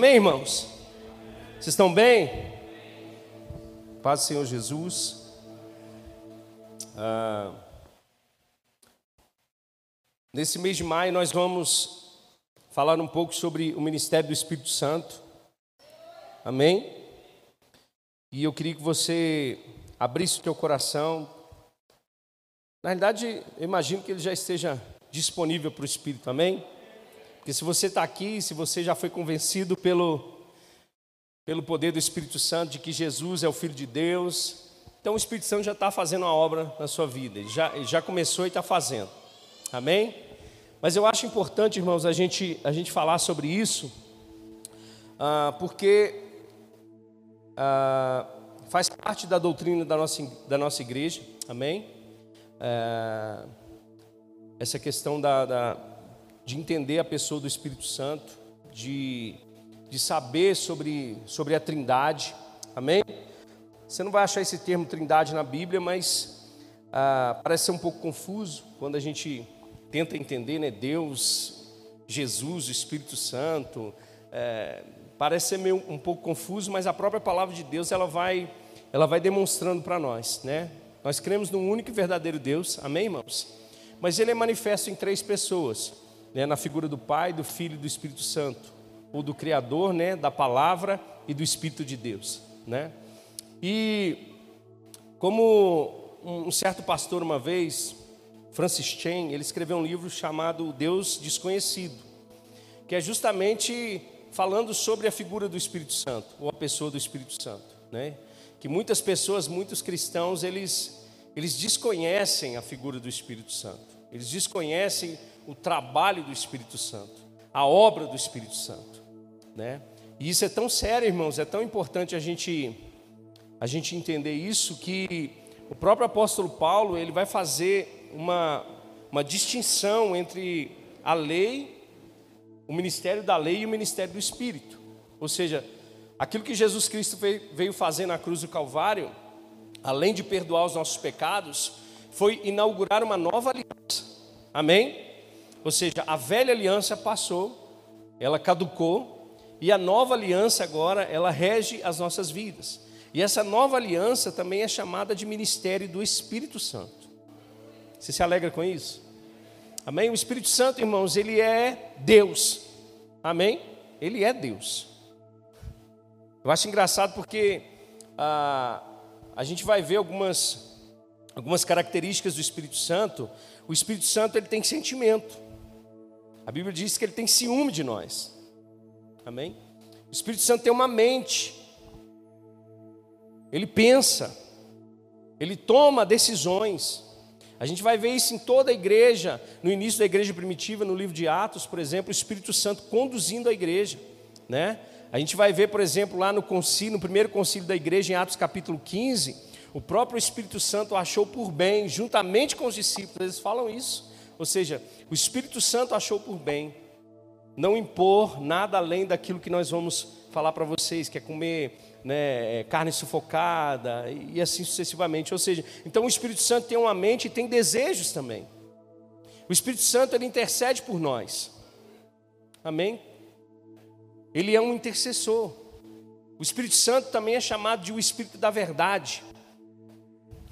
Amém, irmãos? Vocês estão bem? Paz do Senhor Jesus. Ah, nesse mês de maio, nós vamos falar um pouco sobre o ministério do Espírito Santo. Amém? E eu queria que você abrisse o teu coração. Na realidade, eu imagino que ele já esteja disponível para o Espírito, amém? Porque se você está aqui, se você já foi convencido pelo, pelo poder do Espírito Santo de que Jesus é o Filho de Deus, então o Espírito Santo já está fazendo a obra na sua vida, ele já, ele já começou e está fazendo, amém? Mas eu acho importante, irmãos, a gente, a gente falar sobre isso, ah, porque ah, faz parte da doutrina da nossa, da nossa igreja, amém? Ah, essa questão da, da de entender a pessoa do Espírito Santo, de, de saber sobre, sobre a Trindade, amém? Você não vai achar esse termo Trindade na Bíblia, mas ah, parece ser um pouco confuso quando a gente tenta entender, né? Deus, Jesus, o Espírito Santo, é, parece ser meio um pouco confuso, mas a própria palavra de Deus ela vai, ela vai demonstrando para nós, né? Nós cremos num único e verdadeiro Deus, amém, irmãos? Mas ele é manifesto em três pessoas né, na figura do Pai, do Filho e do Espírito Santo, ou do Criador, né, da Palavra e do Espírito de Deus, né? E como um certo pastor uma vez, Francis Chan, ele escreveu um livro chamado Deus Desconhecido, que é justamente falando sobre a figura do Espírito Santo, ou a pessoa do Espírito Santo, né? Que muitas pessoas, muitos cristãos, eles eles desconhecem a figura do Espírito Santo. Eles desconhecem o trabalho do Espírito Santo, a obra do Espírito Santo, né? E isso é tão sério, irmãos, é tão importante a gente a gente entender isso que o próprio apóstolo Paulo, ele vai fazer uma uma distinção entre a lei, o ministério da lei e o ministério do Espírito. Ou seja, aquilo que Jesus Cristo veio fazer na cruz do Calvário, além de perdoar os nossos pecados, foi inaugurar uma nova aliança. Amém? Ou seja, a velha aliança passou, ela caducou, e a nova aliança agora, ela rege as nossas vidas. E essa nova aliança também é chamada de ministério do Espírito Santo. Você se alegra com isso? Amém? O Espírito Santo, irmãos, ele é Deus. Amém? Ele é Deus. Eu acho engraçado porque ah, a gente vai ver algumas, algumas características do Espírito Santo. O Espírito Santo ele tem sentimento. A Bíblia diz que ele tem ciúme de nós. Amém? O Espírito Santo tem uma mente. Ele pensa. Ele toma decisões. A gente vai ver isso em toda a igreja, no início da igreja primitiva, no livro de Atos, por exemplo, o Espírito Santo conduzindo a igreja, né? A gente vai ver, por exemplo, lá no concílio, no primeiro concílio da igreja, em Atos capítulo 15, o próprio Espírito Santo achou por bem, juntamente com os discípulos, eles falam isso, ou seja, o Espírito Santo achou por bem não impor nada além daquilo que nós vamos falar para vocês, que é comer né, carne sufocada e assim sucessivamente. Ou seja, então o Espírito Santo tem uma mente e tem desejos também. O Espírito Santo ele intercede por nós. Amém? Ele é um intercessor. O Espírito Santo também é chamado de o Espírito da verdade.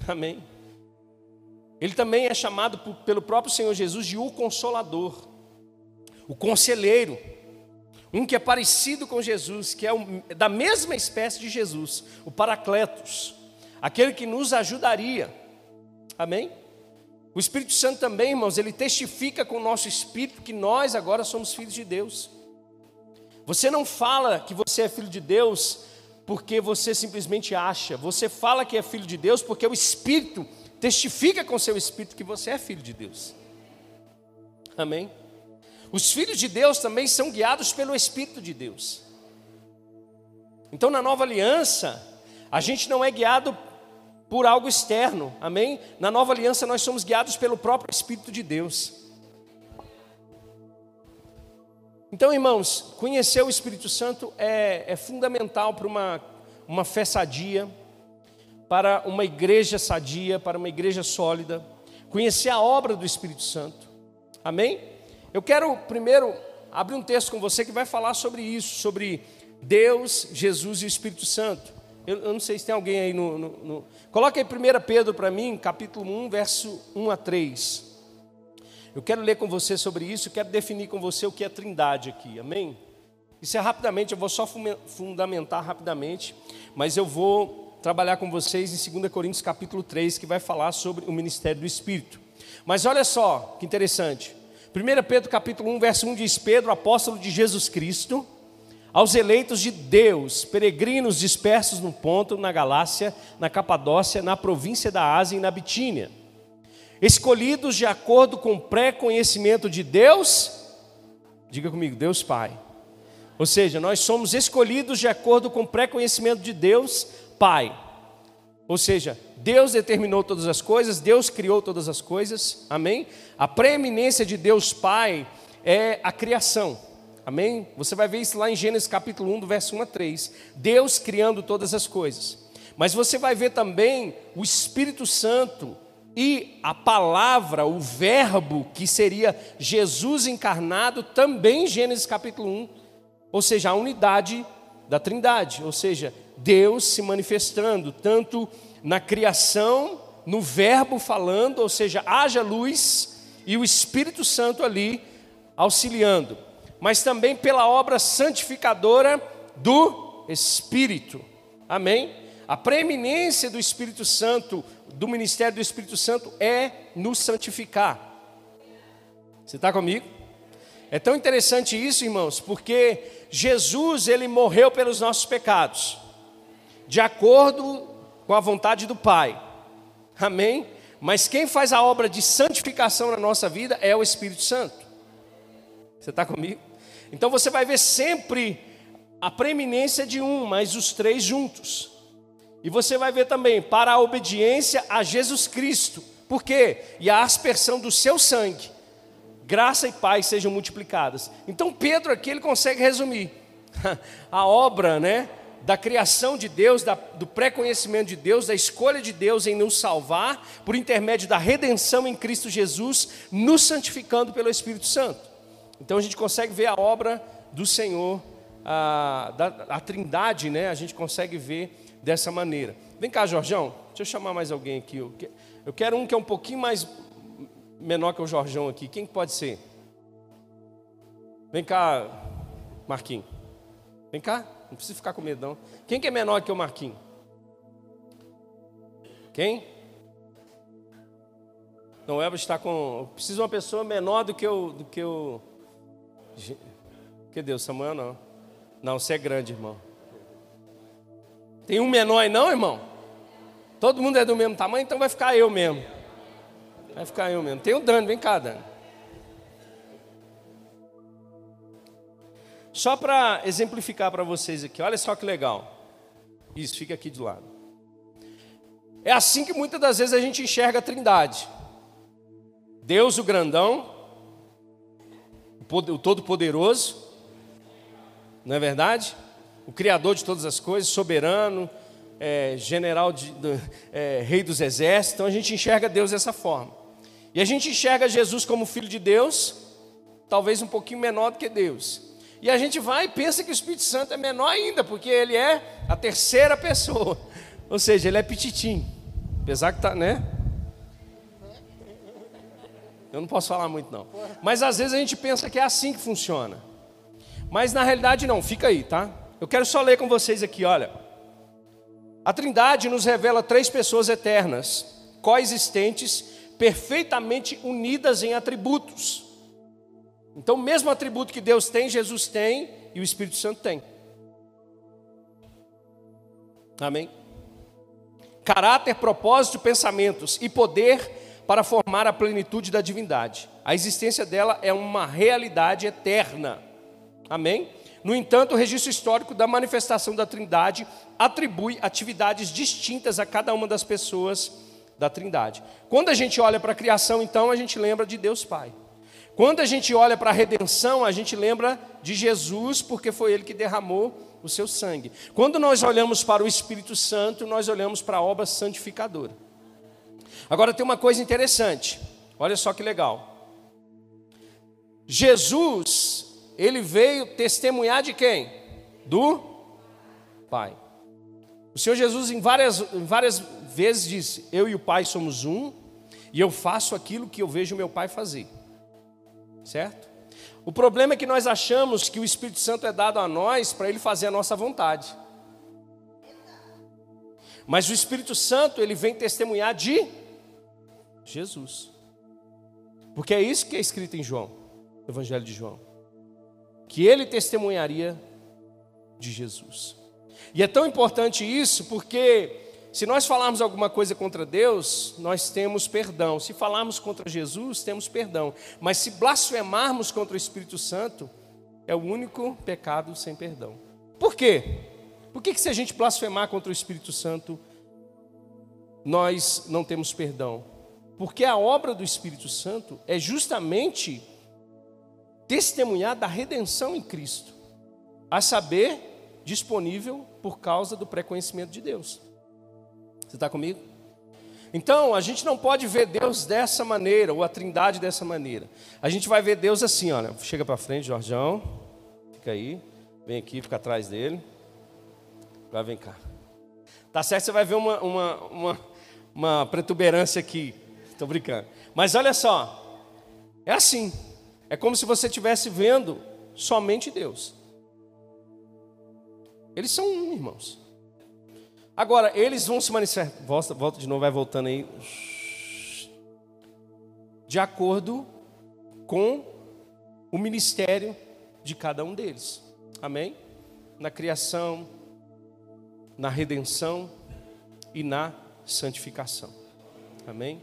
Amém? Ele também é chamado pelo próprio Senhor Jesus de o Consolador, o Conselheiro, um que é parecido com Jesus, que é da mesma espécie de Jesus, o Paracletos, aquele que nos ajudaria. Amém? O Espírito Santo também, irmãos, ele testifica com o nosso espírito que nós agora somos filhos de Deus. Você não fala que você é filho de Deus porque você simplesmente acha, você fala que é filho de Deus porque o Espírito testifica com seu espírito que você é filho de Deus. Amém? Os filhos de Deus também são guiados pelo Espírito de Deus. Então, na nova aliança, a gente não é guiado por algo externo, amém? Na nova aliança, nós somos guiados pelo próprio Espírito de Deus. Então, irmãos, conhecer o Espírito Santo é, é fundamental para uma, uma fé sadia, para uma igreja sadia, para uma igreja sólida, conhecer a obra do Espírito Santo. Amém? Eu quero primeiro abrir um texto com você que vai falar sobre isso, sobre Deus, Jesus e o Espírito Santo. Eu, eu não sei se tem alguém aí no. no, no... Coloca aí 1 Pedro para mim, capítulo 1, verso 1 a 3. Eu quero ler com você sobre isso, quero definir com você o que é trindade aqui, amém? Isso é rapidamente, eu vou só fundamentar rapidamente, mas eu vou trabalhar com vocês em 2 Coríntios capítulo 3, que vai falar sobre o ministério do Espírito. Mas olha só que interessante. 1 Pedro capítulo 1, verso 1 diz: Pedro, apóstolo de Jesus Cristo, aos eleitos de Deus, peregrinos dispersos no Ponto, na Galácia, na Capadócia, na província da Ásia e na Bitínia, escolhidos de acordo com o pré-conhecimento de Deus, diga comigo, Deus Pai. Ou seja, nós somos escolhidos de acordo com o pré-conhecimento de Deus Pai. Ou seja, Deus determinou todas as coisas, Deus criou todas as coisas, amém? A preeminência de Deus Pai é a criação, amém? Você vai ver isso lá em Gênesis capítulo 1, do verso 1 a 3. Deus criando todas as coisas. Mas você vai ver também o Espírito Santo e a palavra, o Verbo, que seria Jesus encarnado, também em Gênesis capítulo 1. Ou seja, a unidade da Trindade, ou seja, Deus se manifestando tanto na criação, no Verbo falando, ou seja, haja luz e o Espírito Santo ali auxiliando, mas também pela obra santificadora do Espírito. Amém? A preeminência do Espírito Santo, do ministério do Espírito Santo é nos santificar. Você está comigo? É tão interessante isso, irmãos, porque Jesus ele morreu pelos nossos pecados de acordo com a vontade do Pai. Amém? Mas quem faz a obra de santificação na nossa vida é o Espírito Santo. Você está comigo? Então você vai ver sempre a preeminência de um, mas os três juntos. E você vai ver também para a obediência a Jesus Cristo. Por quê? E a aspersão do seu sangue. Graça e paz sejam multiplicadas. Então Pedro aqui ele consegue resumir a obra, né, da criação de Deus, da, do pré-conhecimento de Deus, da escolha de Deus em nos salvar, por intermédio da redenção em Cristo Jesus, nos santificando pelo Espírito Santo. Então a gente consegue ver a obra do Senhor, a, da, a trindade, né? a gente consegue ver dessa maneira. Vem cá, Jorjão, deixa eu chamar mais alguém aqui. Eu quero um que é um pouquinho mais menor que o Jorjão aqui. Quem pode ser? Vem cá, Marquinhos. Vem cá. Não precisa ficar com medo, não. Quem que é menor que o Marquinhos? Quem? Não, o está com. Preciso de uma pessoa menor do que o. Do que o. Que Deus, Samuel não. Não, você é grande, irmão. Tem um menor aí, não, irmão? Todo mundo é do mesmo tamanho, então vai ficar eu mesmo. Vai ficar eu mesmo. Tem o Dani, vem cá, Dani. Só para exemplificar para vocês aqui, olha só que legal. Isso, fica aqui de lado. É assim que muitas das vezes a gente enxerga a Trindade. Deus o grandão, o Todo-Poderoso, não é verdade? O Criador de todas as coisas, soberano, é, general, de, é, rei dos exércitos. Então a gente enxerga Deus dessa forma. E a gente enxerga Jesus como filho de Deus, talvez um pouquinho menor do que Deus. E a gente vai e pensa que o Espírito Santo é menor ainda, porque ele é a terceira pessoa. Ou seja, ele é pititim. Apesar que tá, né? Eu não posso falar muito não. Mas às vezes a gente pensa que é assim que funciona. Mas na realidade não, fica aí, tá? Eu quero só ler com vocês aqui, olha. A Trindade nos revela três pessoas eternas, coexistentes, perfeitamente unidas em atributos. Então, o mesmo atributo que Deus tem, Jesus tem e o Espírito Santo tem. Amém? Caráter, propósito, pensamentos e poder para formar a plenitude da divindade. A existência dela é uma realidade eterna. Amém? No entanto, o registro histórico da manifestação da Trindade atribui atividades distintas a cada uma das pessoas da Trindade. Quando a gente olha para a criação, então, a gente lembra de Deus Pai. Quando a gente olha para a redenção, a gente lembra de Jesus, porque foi Ele que derramou o seu sangue. Quando nós olhamos para o Espírito Santo, nós olhamos para a obra santificadora. Agora tem uma coisa interessante, olha só que legal. Jesus, ele veio testemunhar de quem? do Pai. O Senhor Jesus, em várias, várias vezes, disse: Eu e o Pai somos um, e eu faço aquilo que eu vejo meu Pai fazer. Certo? O problema é que nós achamos que o Espírito Santo é dado a nós para ele fazer a nossa vontade. Mas o Espírito Santo, ele vem testemunhar de Jesus. Porque é isso que é escrito em João, no Evangelho de João. Que ele testemunharia de Jesus. E é tão importante isso porque se nós falarmos alguma coisa contra Deus, nós temos perdão. Se falarmos contra Jesus, temos perdão. Mas se blasfemarmos contra o Espírito Santo, é o único pecado sem perdão. Por quê? Por que, que se a gente blasfemar contra o Espírito Santo, nós não temos perdão? Porque a obra do Espírito Santo é justamente testemunhar da redenção em Cristo, a saber, disponível por causa do pré-conhecimento de Deus. Você está comigo? Então, a gente não pode ver Deus dessa maneira, ou a trindade dessa maneira. A gente vai ver Deus assim, olha. Chega para frente, Jorjão. Fica aí. Vem aqui, fica atrás dele. Agora vem cá. Tá certo, você vai ver uma, uma, uma, uma protuberância aqui. Estou brincando. Mas olha só. É assim. É como se você estivesse vendo somente Deus. Eles são um, irmãos. Agora, eles vão se manifestar. Volta, de novo, vai voltando aí. De acordo com o ministério de cada um deles. Amém? Na criação, na redenção e na santificação. Amém?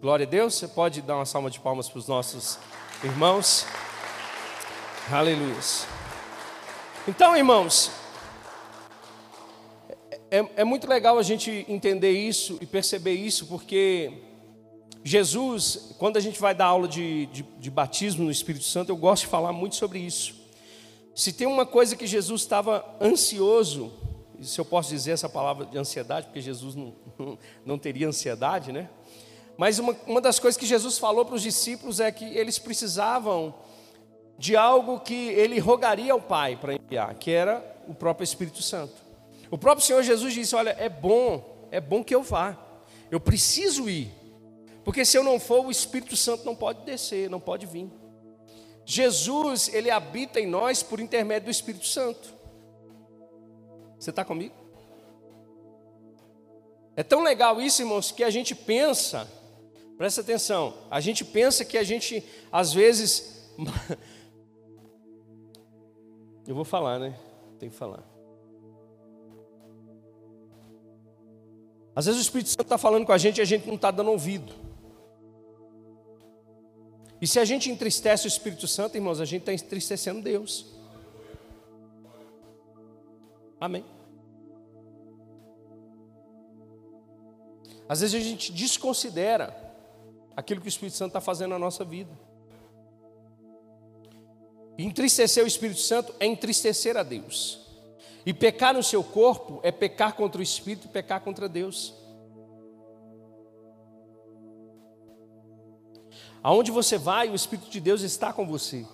Glória a Deus. Você pode dar uma salva de palmas para os nossos irmãos. Aleluia. Então, irmãos, é, é muito legal a gente entender isso e perceber isso, porque Jesus, quando a gente vai dar aula de, de, de, batismo no Espírito Santo, eu gosto de falar muito sobre isso. Se tem uma coisa que Jesus estava ansioso, se eu posso dizer essa palavra de ansiedade, porque Jesus não, não teria ansiedade, né? Mas uma, uma das coisas que Jesus falou para os discípulos é que eles precisavam de algo que ele rogaria ao Pai para enviar, que era o próprio Espírito Santo. O próprio Senhor Jesus disse: Olha, é bom, é bom que eu vá. Eu preciso ir. Porque se eu não for, o Espírito Santo não pode descer, não pode vir. Jesus, ele habita em nós por intermédio do Espírito Santo. Você está comigo? É tão legal isso, irmãos, que a gente pensa, presta atenção, a gente pensa que a gente, às vezes. Eu vou falar, né? Tem que falar. Às vezes o Espírito Santo está falando com a gente e a gente não está dando ouvido. E se a gente entristece o Espírito Santo, irmãos, a gente está entristecendo Deus. Amém. Às vezes a gente desconsidera aquilo que o Espírito Santo está fazendo na nossa vida. Entristecer o Espírito Santo é entristecer a Deus. E pecar no seu corpo é pecar contra o Espírito e pecar contra Deus. Aonde você vai, o Espírito de Deus está com você.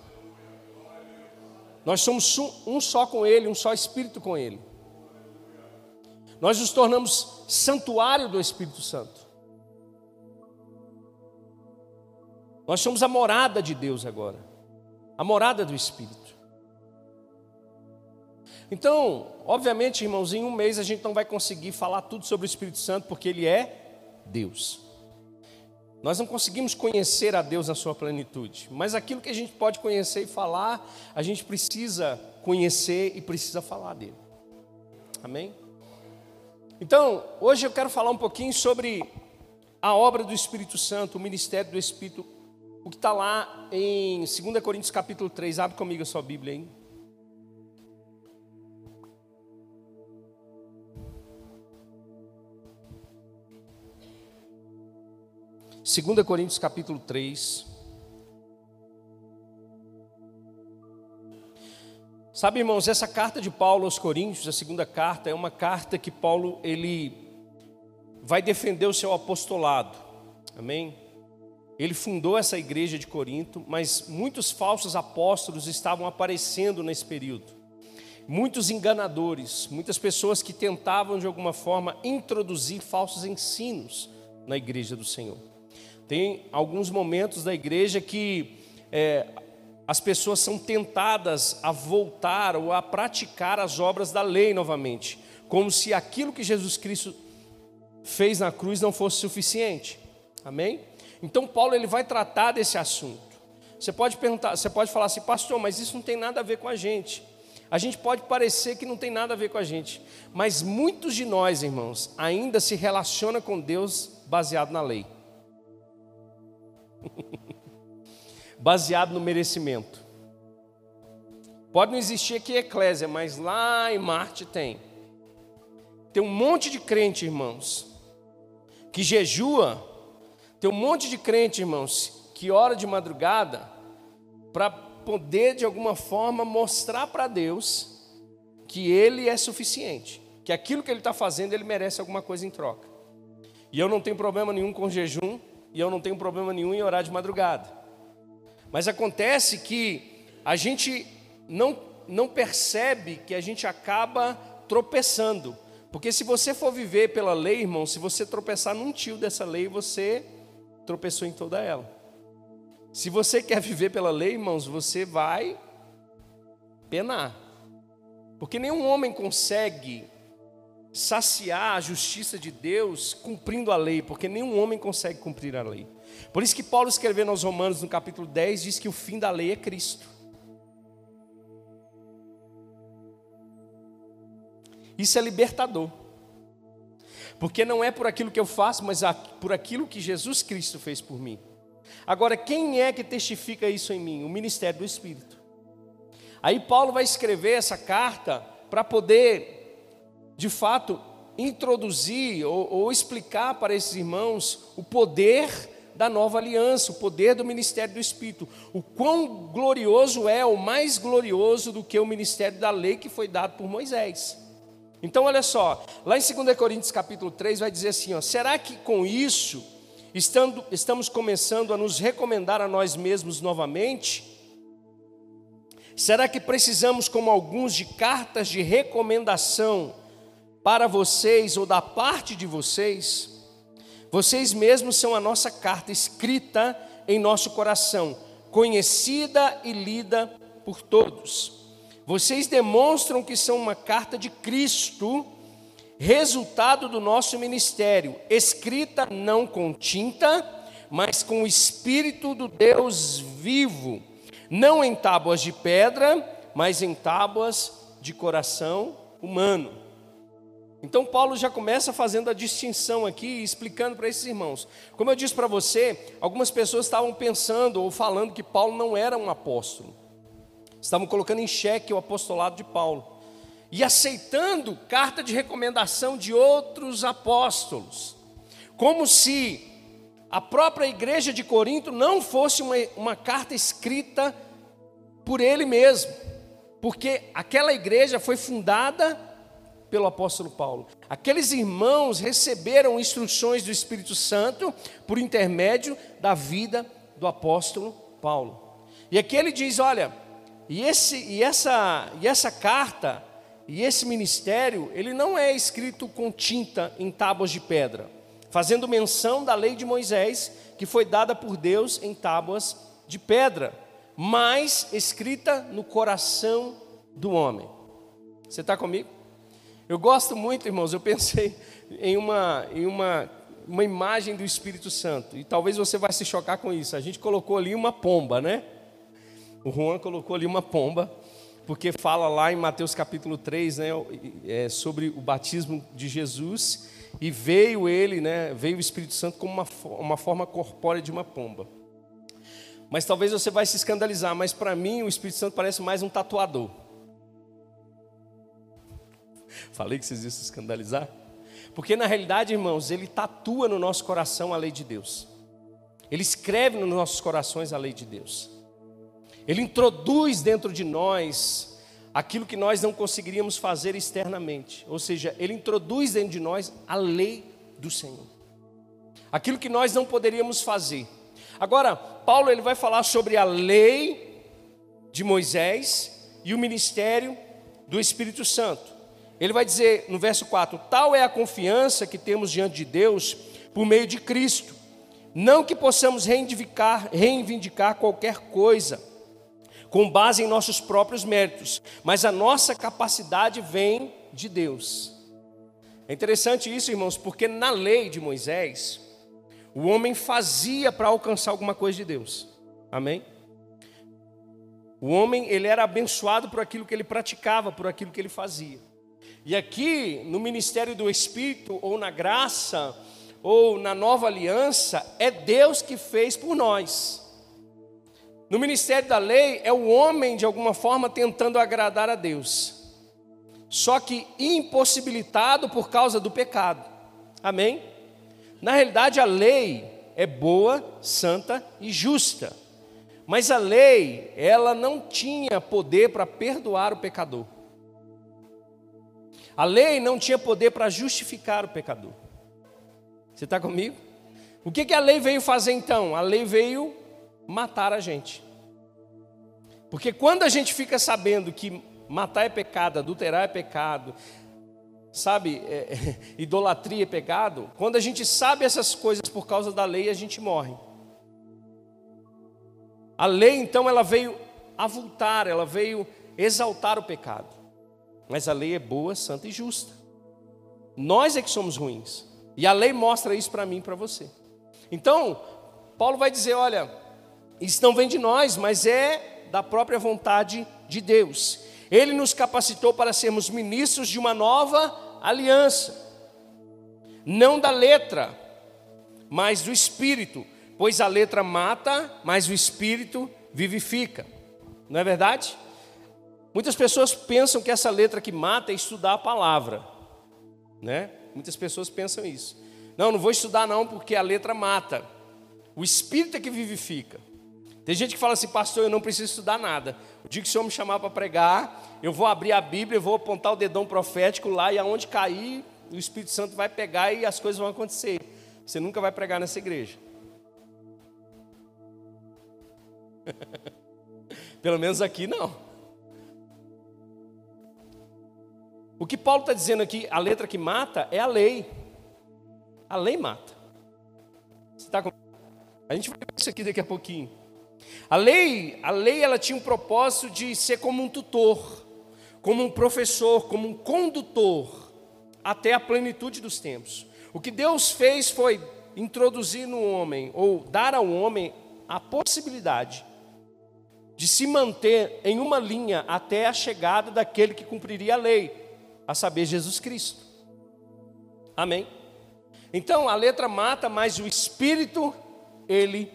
Nós somos um só com Ele, um só Espírito com Ele. Nós nos tornamos santuário do Espírito Santo. Nós somos a morada de Deus agora, a morada do Espírito. Então, obviamente, irmãos, em um mês a gente não vai conseguir falar tudo sobre o Espírito Santo, porque ele é Deus. Nós não conseguimos conhecer a Deus na sua plenitude, mas aquilo que a gente pode conhecer e falar, a gente precisa conhecer e precisa falar dele. Amém? Então, hoje eu quero falar um pouquinho sobre a obra do Espírito Santo, o ministério do Espírito, o que está lá em 2 Coríntios capítulo 3. Abre comigo a sua Bíblia aí. 2 Coríntios capítulo 3. Sabe, irmãos, essa carta de Paulo aos Coríntios, a segunda carta, é uma carta que Paulo ele vai defender o seu apostolado. Amém? Ele fundou essa igreja de Corinto, mas muitos falsos apóstolos estavam aparecendo nesse período. muitos enganadores, muitas pessoas que tentavam de alguma forma introduzir falsos ensinos na igreja do Senhor. Tem alguns momentos da igreja que é, as pessoas são tentadas a voltar ou a praticar as obras da lei novamente, como se aquilo que Jesus Cristo fez na cruz não fosse suficiente. Amém? Então Paulo ele vai tratar desse assunto. Você pode perguntar, você pode falar assim, pastor, mas isso não tem nada a ver com a gente. A gente pode parecer que não tem nada a ver com a gente, mas muitos de nós, irmãos, ainda se relaciona com Deus baseado na lei. baseado no merecimento. Pode não existir aqui eclésia, mas lá em Marte tem. Tem um monte de crente, irmãos, que jejua. Tem um monte de crente, irmãos, que ora de madrugada para poder de alguma forma mostrar para Deus que Ele é suficiente, que aquilo que Ele está fazendo Ele merece alguma coisa em troca. E eu não tenho problema nenhum com jejum e eu não tenho problema nenhum em orar de madrugada. Mas acontece que a gente não, não percebe que a gente acaba tropeçando. Porque se você for viver pela lei, irmão, se você tropeçar num tio dessa lei, você tropeçou em toda ela. Se você quer viver pela lei, irmãos, você vai penar. Porque nenhum homem consegue saciar a justiça de Deus cumprindo a lei, porque nenhum homem consegue cumprir a lei. Por isso que Paulo escrevendo aos Romanos no capítulo 10 diz que o fim da lei é Cristo. Isso é libertador. Porque não é por aquilo que eu faço, mas por aquilo que Jesus Cristo fez por mim. Agora, quem é que testifica isso em mim? O ministério do Espírito. Aí Paulo vai escrever essa carta para poder, de fato, introduzir ou, ou explicar para esses irmãos o poder da nova aliança, o poder do ministério do Espírito. O quão glorioso é, o mais glorioso do que o ministério da lei que foi dado por Moisés. Então, olha só, lá em 2 Coríntios capítulo 3 vai dizer assim: ó, será que com isso estando, estamos começando a nos recomendar a nós mesmos novamente? Será que precisamos, como alguns, de cartas de recomendação para vocês ou da parte de vocês? Vocês mesmos são a nossa carta escrita em nosso coração, conhecida e lida por todos. Vocês demonstram que são uma carta de Cristo, resultado do nosso ministério, escrita não com tinta, mas com o Espírito do Deus vivo, não em tábuas de pedra, mas em tábuas de coração humano. Então, Paulo já começa fazendo a distinção aqui, explicando para esses irmãos. Como eu disse para você, algumas pessoas estavam pensando ou falando que Paulo não era um apóstolo estavam colocando em xeque o apostolado de Paulo e aceitando carta de recomendação de outros apóstolos, como se a própria igreja de Corinto não fosse uma, uma carta escrita por ele mesmo, porque aquela igreja foi fundada pelo apóstolo Paulo. Aqueles irmãos receberam instruções do Espírito Santo por intermédio da vida do apóstolo Paulo. E aqui ele diz: olha, e, esse, e, essa, e essa carta, e esse ministério, ele não é escrito com tinta em tábuas de pedra, fazendo menção da lei de Moisés, que foi dada por Deus em tábuas de pedra, mas escrita no coração do homem. Você está comigo? Eu gosto muito, irmãos, eu pensei em uma, em uma, uma imagem do Espírito Santo, e talvez você vai se chocar com isso. A gente colocou ali uma pomba, né? O Juan colocou ali uma pomba, porque fala lá em Mateus capítulo 3, né, é, sobre o batismo de Jesus, e veio ele, né, veio o Espírito Santo como uma, uma forma corpórea de uma pomba. Mas talvez você vai se escandalizar, mas para mim o Espírito Santo parece mais um tatuador. Falei que vocês iam se escandalizar? Porque na realidade, irmãos, ele tatua no nosso coração a lei de Deus. Ele escreve nos nossos corações a lei de Deus. Ele introduz dentro de nós aquilo que nós não conseguiríamos fazer externamente. Ou seja, ele introduz dentro de nós a lei do Senhor. Aquilo que nós não poderíamos fazer. Agora, Paulo ele vai falar sobre a lei de Moisés e o ministério do Espírito Santo. Ele vai dizer no verso 4: Tal é a confiança que temos diante de Deus por meio de Cristo. Não que possamos reivindicar, reivindicar qualquer coisa com base em nossos próprios méritos, mas a nossa capacidade vem de Deus. É interessante isso, irmãos, porque na lei de Moisés, o homem fazia para alcançar alguma coisa de Deus. Amém? O homem, ele era abençoado por aquilo que ele praticava, por aquilo que ele fazia. E aqui, no ministério do Espírito, ou na graça, ou na nova aliança, é Deus que fez por nós. No ministério da lei, é o homem, de alguma forma, tentando agradar a Deus, só que impossibilitado por causa do pecado. Amém? Na realidade, a lei é boa, santa e justa. Mas a lei, ela não tinha poder para perdoar o pecador. A lei não tinha poder para justificar o pecador. Você está comigo? O que, que a lei veio fazer então? A lei veio matar a gente. Porque quando a gente fica sabendo que matar é pecado, adulterar é pecado, sabe, é, idolatria é pecado, quando a gente sabe essas coisas por causa da lei, a gente morre. A lei, então, ela veio avultar, ela veio exaltar o pecado. Mas a lei é boa, santa e justa. Nós é que somos ruins. E a lei mostra isso para mim e para você. Então, Paulo vai dizer: olha, isso não vem de nós, mas é da própria vontade de Deus. Ele nos capacitou para sermos ministros de uma nova aliança, não da letra, mas do espírito, pois a letra mata, mas o espírito vivifica. Não é verdade? Muitas pessoas pensam que essa letra que mata é estudar a palavra, né? Muitas pessoas pensam isso. Não, não vou estudar não, porque a letra mata. O espírito é que vivifica. Tem gente que fala assim, pastor, eu não preciso estudar nada. O dia que o Senhor me chamar para pregar, eu vou abrir a Bíblia, eu vou apontar o dedão profético lá e aonde cair, o Espírito Santo vai pegar e as coisas vão acontecer. Você nunca vai pregar nessa igreja. Pelo menos aqui não. O que Paulo está dizendo aqui, a letra que mata é a lei. A lei mata. Você tá com... A gente vai ver isso aqui daqui a pouquinho. A lei, a lei ela tinha um propósito de ser como um tutor, como um professor, como um condutor até a plenitude dos tempos. O que Deus fez foi introduzir no homem ou dar ao homem a possibilidade de se manter em uma linha até a chegada daquele que cumpriria a lei, a saber, Jesus Cristo. Amém? Então a letra mata, mas o espírito, ele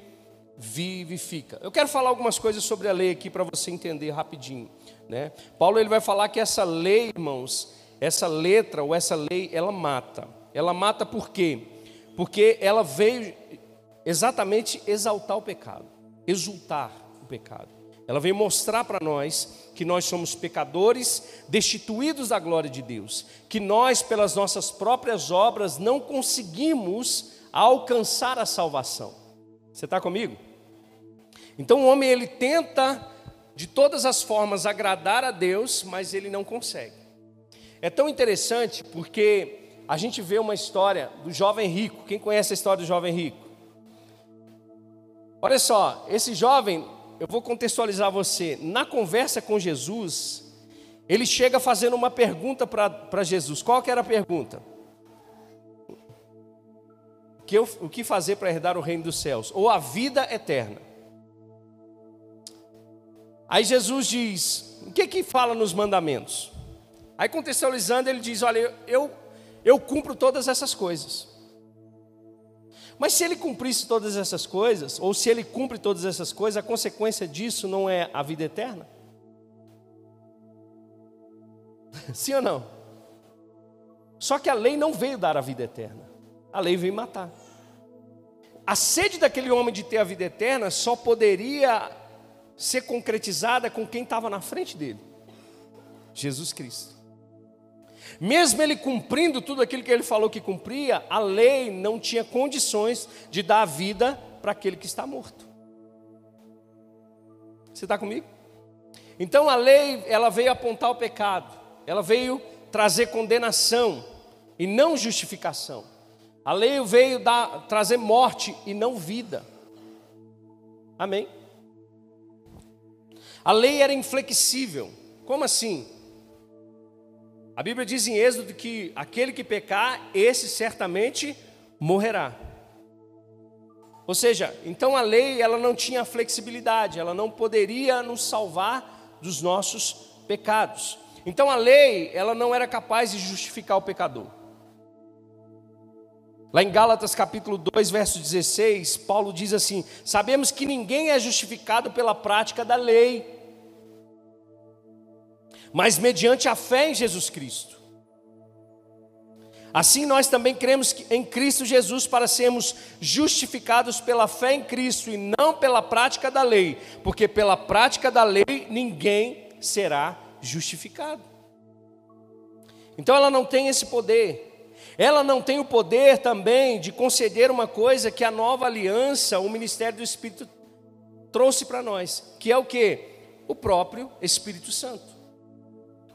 vivifica. Eu quero falar algumas coisas sobre a lei aqui para você entender rapidinho. Né? Paulo ele vai falar que essa lei, irmãos, essa letra ou essa lei, ela mata. Ela mata por quê? Porque ela veio exatamente exaltar o pecado, exultar o pecado. Ela veio mostrar para nós que nós somos pecadores, destituídos da glória de Deus, que nós, pelas nossas próprias obras, não conseguimos alcançar a salvação. Você está comigo? Então o homem ele tenta de todas as formas agradar a Deus, mas ele não consegue. É tão interessante porque a gente vê uma história do jovem rico. Quem conhece a história do jovem rico? Olha só, esse jovem, eu vou contextualizar você. Na conversa com Jesus, ele chega fazendo uma pergunta para Jesus. Qual que era a pergunta? O que, eu, o que fazer para herdar o reino dos céus? Ou a vida eterna? Aí Jesus diz: o que que fala nos mandamentos? Aí contextualizando, ele diz: olha, eu, eu cumpro todas essas coisas. Mas se ele cumprisse todas essas coisas, ou se ele cumpre todas essas coisas, a consequência disso não é a vida eterna? Sim ou não? Só que a lei não veio dar a vida eterna, a lei veio matar. A sede daquele homem de ter a vida eterna só poderia ser concretizada com quem estava na frente dele: Jesus Cristo. Mesmo ele cumprindo tudo aquilo que ele falou que cumpria, a lei não tinha condições de dar vida para aquele que está morto. Você está comigo? Então a lei, ela veio apontar o pecado. ela veio trazer condenação e não justificação. A lei veio dar, trazer morte e não vida. Amém? A lei era inflexível. Como assim? A Bíblia diz em Êxodo que aquele que pecar, esse certamente morrerá. Ou seja, então a lei ela não tinha flexibilidade, ela não poderia nos salvar dos nossos pecados. Então a lei ela não era capaz de justificar o pecador. Lá em Gálatas capítulo 2, verso 16, Paulo diz assim: Sabemos que ninguém é justificado pela prática da lei, mas mediante a fé em Jesus Cristo. Assim nós também cremos em Cristo Jesus para sermos justificados pela fé em Cristo e não pela prática da lei, porque pela prática da lei ninguém será justificado. Então ela não tem esse poder. Ela não tem o poder também de conceder uma coisa que a nova aliança, o ministério do Espírito trouxe para nós, que é o que? O próprio Espírito Santo.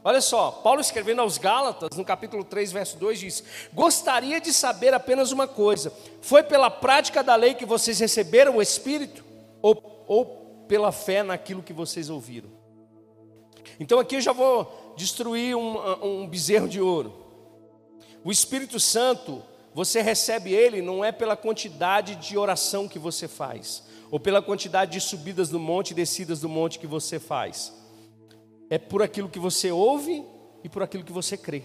Olha só, Paulo escrevendo aos Gálatas, no capítulo 3, verso 2, diz: Gostaria de saber apenas uma coisa: foi pela prática da lei que vocês receberam o Espírito? Ou, ou pela fé naquilo que vocês ouviram? Então aqui eu já vou destruir um, um bezerro de ouro. O Espírito Santo, você recebe ele não é pela quantidade de oração que você faz, ou pela quantidade de subidas do monte e descidas do monte que você faz é por aquilo que você ouve e por aquilo que você crê.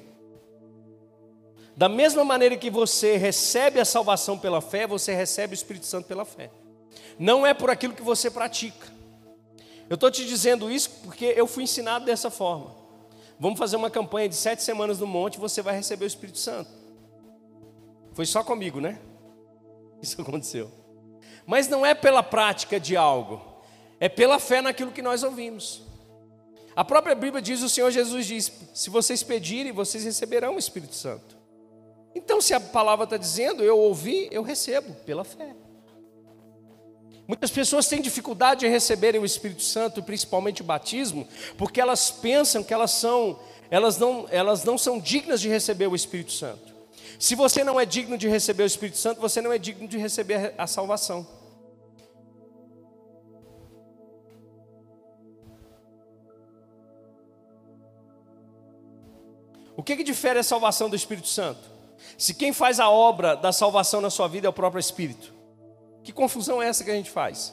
Da mesma maneira que você recebe a salvação pela fé, você recebe o Espírito Santo pela fé. Não é por aquilo que você pratica. Eu estou te dizendo isso porque eu fui ensinado dessa forma. Vamos fazer uma campanha de sete semanas no monte, você vai receber o Espírito Santo. Foi só comigo, né? Isso aconteceu. Mas não é pela prática de algo, é pela fé naquilo que nós ouvimos. A própria Bíblia diz, o Senhor Jesus diz: se vocês pedirem, vocês receberão o Espírito Santo. Então, se a palavra está dizendo, eu ouvi, eu recebo pela fé. Muitas pessoas têm dificuldade de receberem o Espírito Santo, principalmente o batismo, porque elas pensam que elas são, elas não, elas não são dignas de receber o Espírito Santo. Se você não é digno de receber o Espírito Santo, você não é digno de receber a salvação. O que, que difere a salvação do Espírito Santo? Se quem faz a obra da salvação na sua vida é o próprio Espírito, que confusão é essa que a gente faz?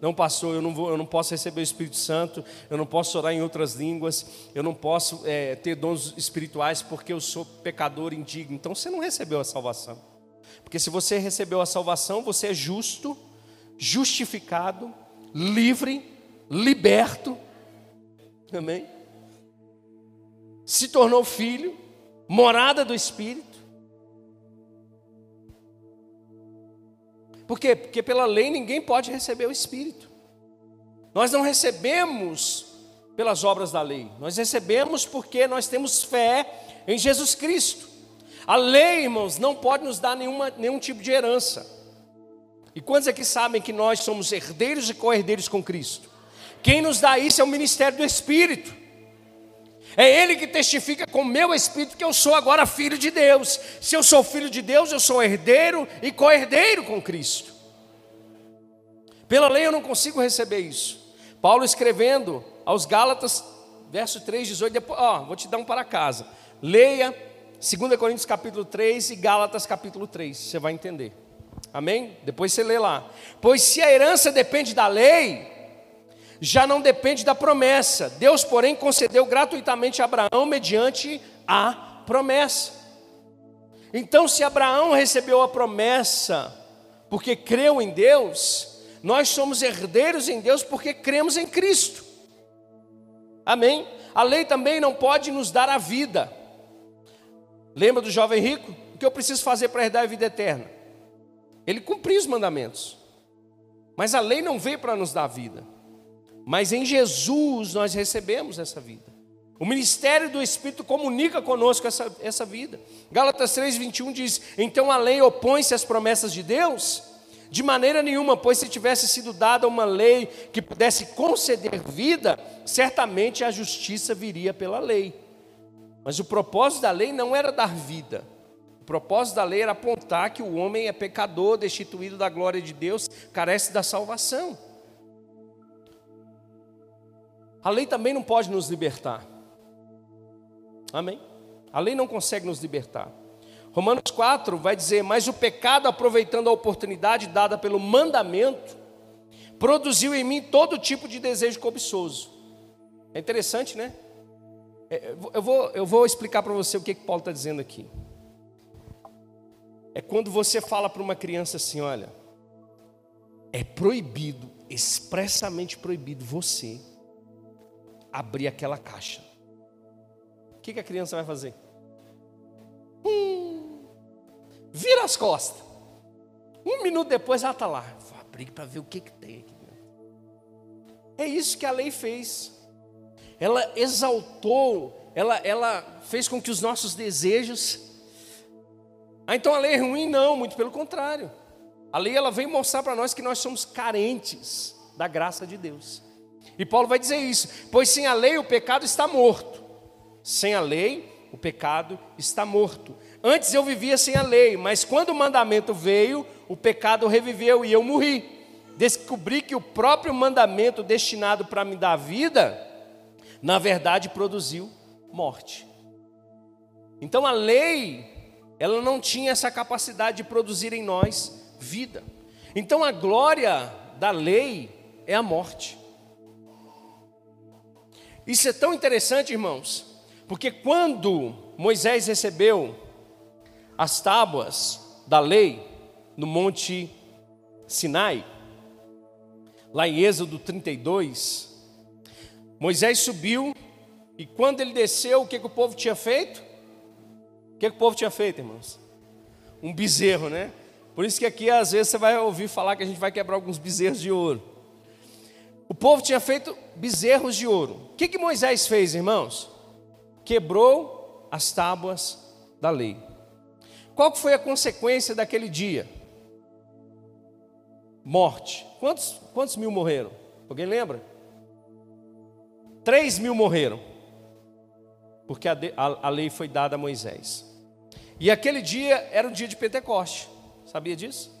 Não passou, eu não, vou, eu não posso receber o Espírito Santo, eu não posso orar em outras línguas, eu não posso é, ter dons espirituais porque eu sou pecador indigno. Então você não recebeu a salvação. Porque se você recebeu a salvação, você é justo, justificado, livre, liberto. Amém? Se tornou filho, morada do Espírito. Por quê? Porque pela lei ninguém pode receber o Espírito. Nós não recebemos pelas obras da lei, nós recebemos porque nós temos fé em Jesus Cristo. A lei, irmãos, não pode nos dar nenhuma, nenhum tipo de herança. E quantos aqui sabem que nós somos herdeiros e co-herdeiros com Cristo? Quem nos dá isso é o ministério do Espírito. É Ele que testifica com o meu espírito que eu sou agora filho de Deus. Se eu sou filho de Deus, eu sou herdeiro e co-herdeiro com Cristo. Pela lei eu não consigo receber isso. Paulo escrevendo aos Gálatas, verso 3, 18, depois, ó, vou te dar um para casa. Leia 2 Coríntios capítulo 3 e Gálatas capítulo 3, você vai entender. Amém? Depois você lê lá. Pois se a herança depende da lei, já não depende da promessa. Deus, porém, concedeu gratuitamente a Abraão mediante a promessa. Então, se Abraão recebeu a promessa porque creu em Deus, nós somos herdeiros em Deus porque cremos em Cristo. Amém? A lei também não pode nos dar a vida. Lembra do jovem rico? O que eu preciso fazer para herdar a vida eterna? Ele cumpriu os mandamentos. Mas a lei não veio para nos dar vida. Mas em Jesus nós recebemos essa vida. O ministério do Espírito comunica conosco essa, essa vida. Gálatas 3,21 diz: Então a lei opõe-se às promessas de Deus? De maneira nenhuma, pois se tivesse sido dada uma lei que pudesse conceder vida, certamente a justiça viria pela lei. Mas o propósito da lei não era dar vida. O propósito da lei era apontar que o homem é pecador, destituído da glória de Deus, carece da salvação. A lei também não pode nos libertar. Amém? A lei não consegue nos libertar. Romanos 4 vai dizer: Mas o pecado, aproveitando a oportunidade dada pelo mandamento, produziu em mim todo tipo de desejo cobiçoso. É interessante, né? É, eu vou, eu vou explicar para você o que, que Paulo está dizendo aqui. É quando você fala para uma criança assim: olha, é proibido, expressamente proibido, você abrir aquela caixa. O que, que a criança vai fazer? Hum, vira as costas. Um minuto depois ela está lá. Vou abrir para ver o que, que tem aqui É isso que a lei fez. Ela exaltou, ela, ela fez com que os nossos desejos. Ah, então a lei é ruim? Não, muito pelo contrário. A lei ela vem mostrar para nós que nós somos carentes da graça de Deus. E Paulo vai dizer isso: pois sem a lei o pecado está morto. Sem a lei o pecado está morto. Antes eu vivia sem a lei, mas quando o mandamento veio, o pecado reviveu e eu morri. Descobri que o próprio mandamento destinado para me dar vida, na verdade produziu morte. Então a lei, ela não tinha essa capacidade de produzir em nós vida. Então a glória da lei é a morte. Isso é tão interessante, irmãos, porque quando Moisés recebeu as tábuas da lei no Monte Sinai, lá em Êxodo 32, Moisés subiu e quando ele desceu, o que, que o povo tinha feito? O que, que o povo tinha feito, irmãos? Um bezerro, né? Por isso que aqui às vezes você vai ouvir falar que a gente vai quebrar alguns bezerros de ouro. O povo tinha feito bezerros de ouro. O que, que Moisés fez, irmãos? Quebrou as tábuas da lei. Qual foi a consequência daquele dia? Morte. Quantos, quantos mil morreram? Alguém lembra? Três mil morreram. Porque a, a, a lei foi dada a Moisés. E aquele dia era o dia de Pentecoste. Sabia disso?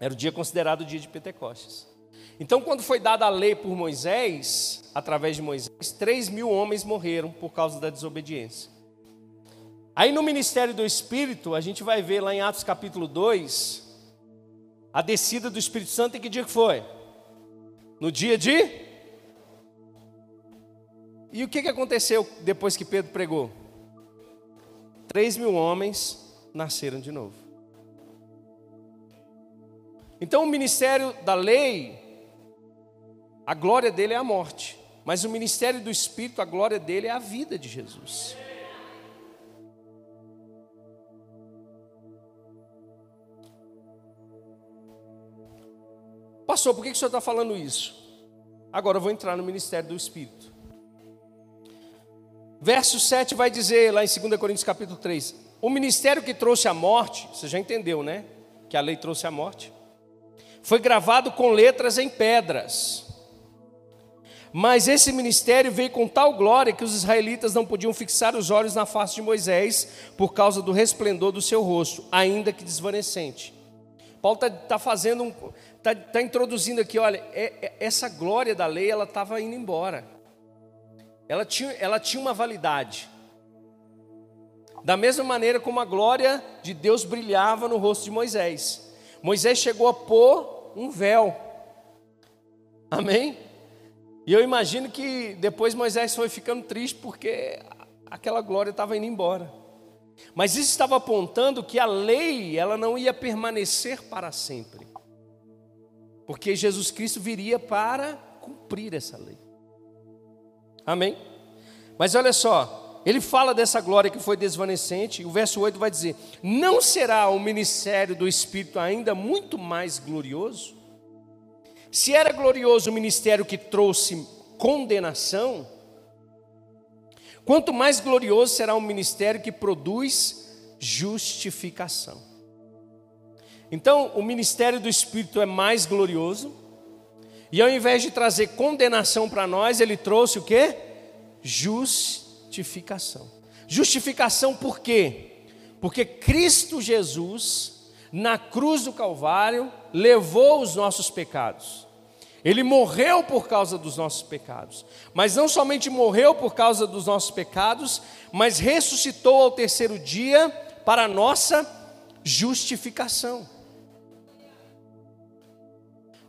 Era o dia considerado o dia de Pentecostes. Então, quando foi dada a lei por Moisés, através de Moisés, 3 mil homens morreram por causa da desobediência. Aí no ministério do Espírito, a gente vai ver lá em Atos capítulo 2, a descida do Espírito Santo em que dia que foi? No dia de. E o que, que aconteceu depois que Pedro pregou? 3 mil homens nasceram de novo. Então, o ministério da lei, a glória dele é a morte, mas o ministério do Espírito, a glória dele é a vida de Jesus. Pastor, por que o senhor está falando isso? Agora eu vou entrar no ministério do Espírito. Verso 7 vai dizer, lá em 2 Coríntios capítulo 3, o ministério que trouxe a morte, você já entendeu, né? Que a lei trouxe a morte foi gravado com letras em pedras. Mas esse ministério veio com tal glória que os israelitas não podiam fixar os olhos na face de Moisés por causa do resplendor do seu rosto, ainda que desvanecente. Paulo está tá fazendo, um, está tá introduzindo aqui, olha, é, é, essa glória da lei, ela estava indo embora. Ela tinha, ela tinha uma validade. Da mesma maneira como a glória de Deus brilhava no rosto de Moisés. Moisés chegou a pôr um véu. Amém? E eu imagino que depois Moisés foi ficando triste porque aquela glória estava indo embora. Mas isso estava apontando que a lei, ela não ia permanecer para sempre. Porque Jesus Cristo viria para cumprir essa lei. Amém? Mas olha só, ele fala dessa glória que foi desvanecente, e o verso 8 vai dizer: Não será o ministério do Espírito ainda muito mais glorioso? Se era glorioso o ministério que trouxe condenação, quanto mais glorioso será o ministério que produz justificação. Então, o ministério do Espírito é mais glorioso, e ao invés de trazer condenação para nós, ele trouxe o que? justificação. Justificação por quê? Porque Cristo Jesus, na cruz do Calvário, levou os nossos pecados. Ele morreu por causa dos nossos pecados. Mas não somente morreu por causa dos nossos pecados, mas ressuscitou ao terceiro dia para a nossa justificação.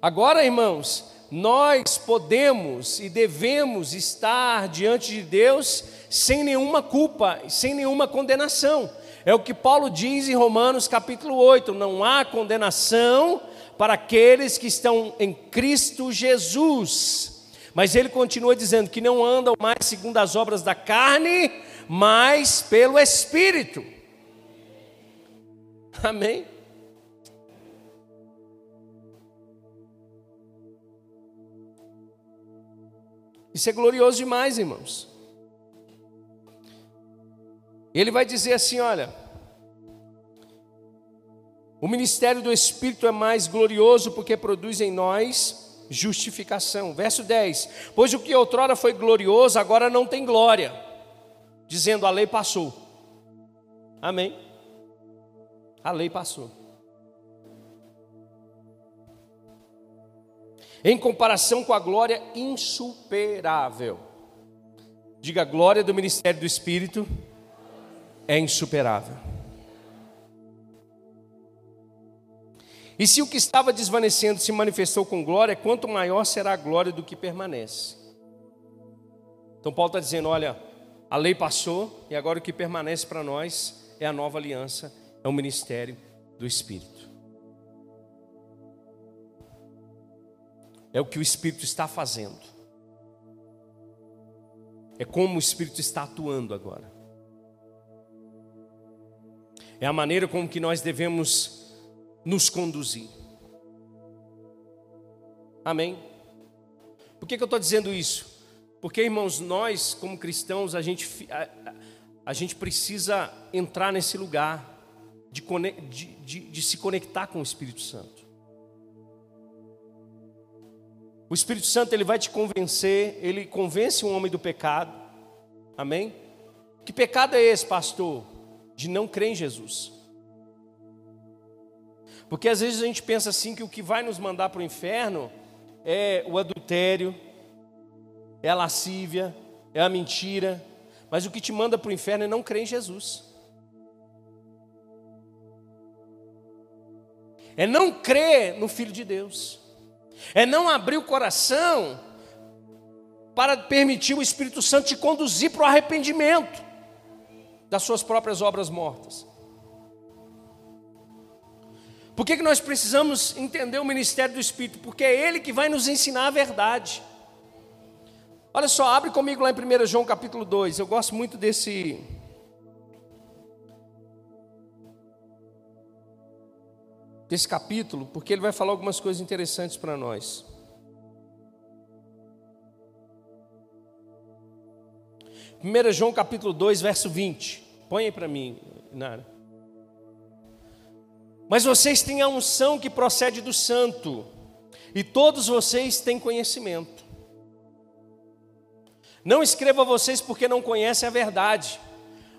Agora, irmãos, nós podemos e devemos estar diante de Deus sem nenhuma culpa, sem nenhuma condenação. É o que Paulo diz em Romanos capítulo 8: não há condenação para aqueles que estão em Cristo Jesus. Mas ele continua dizendo que não andam mais segundo as obras da carne, mas pelo Espírito. Amém? Isso é glorioso demais, irmãos. Ele vai dizer assim: olha, o ministério do Espírito é mais glorioso porque produz em nós justificação. Verso 10: Pois o que outrora foi glorioso, agora não tem glória, dizendo a lei passou. Amém? A lei passou. em comparação com a glória insuperável. Diga, glória do ministério do Espírito é insuperável. E se o que estava desvanecendo se manifestou com glória, quanto maior será a glória do que permanece. Então Paulo está dizendo: olha, a lei passou e agora o que permanece para nós é a nova aliança, é o ministério do Espírito. é o que o Espírito está fazendo. É como o Espírito está atuando agora. É a maneira como que nós devemos nos conduzir. Amém? Por que, que eu estou dizendo isso? Porque, irmãos, nós, como cristãos, a gente, a, a gente precisa entrar nesse lugar de, de, de, de se conectar com o Espírito Santo. O Espírito Santo ele vai te convencer, ele convence um homem do pecado. Amém? Que pecado é esse, pastor? De não crer em Jesus. Porque às vezes a gente pensa assim que o que vai nos mandar para o inferno é o adultério, é a lascívia, é a mentira. Mas o que te manda para o inferno é não crer em Jesus. É não crer no Filho de Deus é não abrir o coração para permitir o Espírito Santo te conduzir para o arrependimento das suas próprias obras mortas. Por que, que nós precisamos entender o ministério do Espírito? Porque é Ele que vai nos ensinar a verdade. Olha só, abre comigo lá em 1 João capítulo 2. Eu gosto muito desse, desse capítulo, porque ele vai falar algumas coisas interessantes para nós. Primeiro João capítulo 2, verso 20. Põe aí para mim, Nara. Mas vocês têm a unção que procede do santo, e todos vocês têm conhecimento. Não escrevo a vocês porque não conhecem a verdade,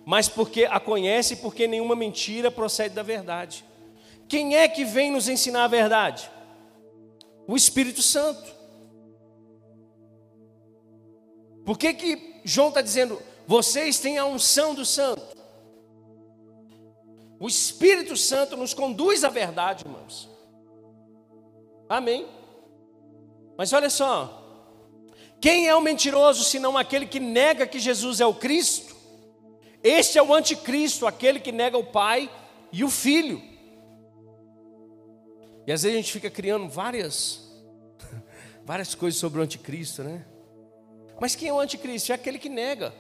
mas porque a conhecem porque nenhuma mentira procede da verdade. Quem é que vem nos ensinar a verdade? O Espírito Santo. Por que, que João está dizendo, vocês têm a unção do Santo? O Espírito Santo nos conduz à verdade, irmãos. Amém. Mas olha só, quem é o mentiroso senão aquele que nega que Jesus é o Cristo? Este é o anticristo, aquele que nega o Pai e o Filho. E às vezes a gente fica criando várias, várias coisas sobre o anticristo, né? Mas quem é o anticristo? É aquele que nega.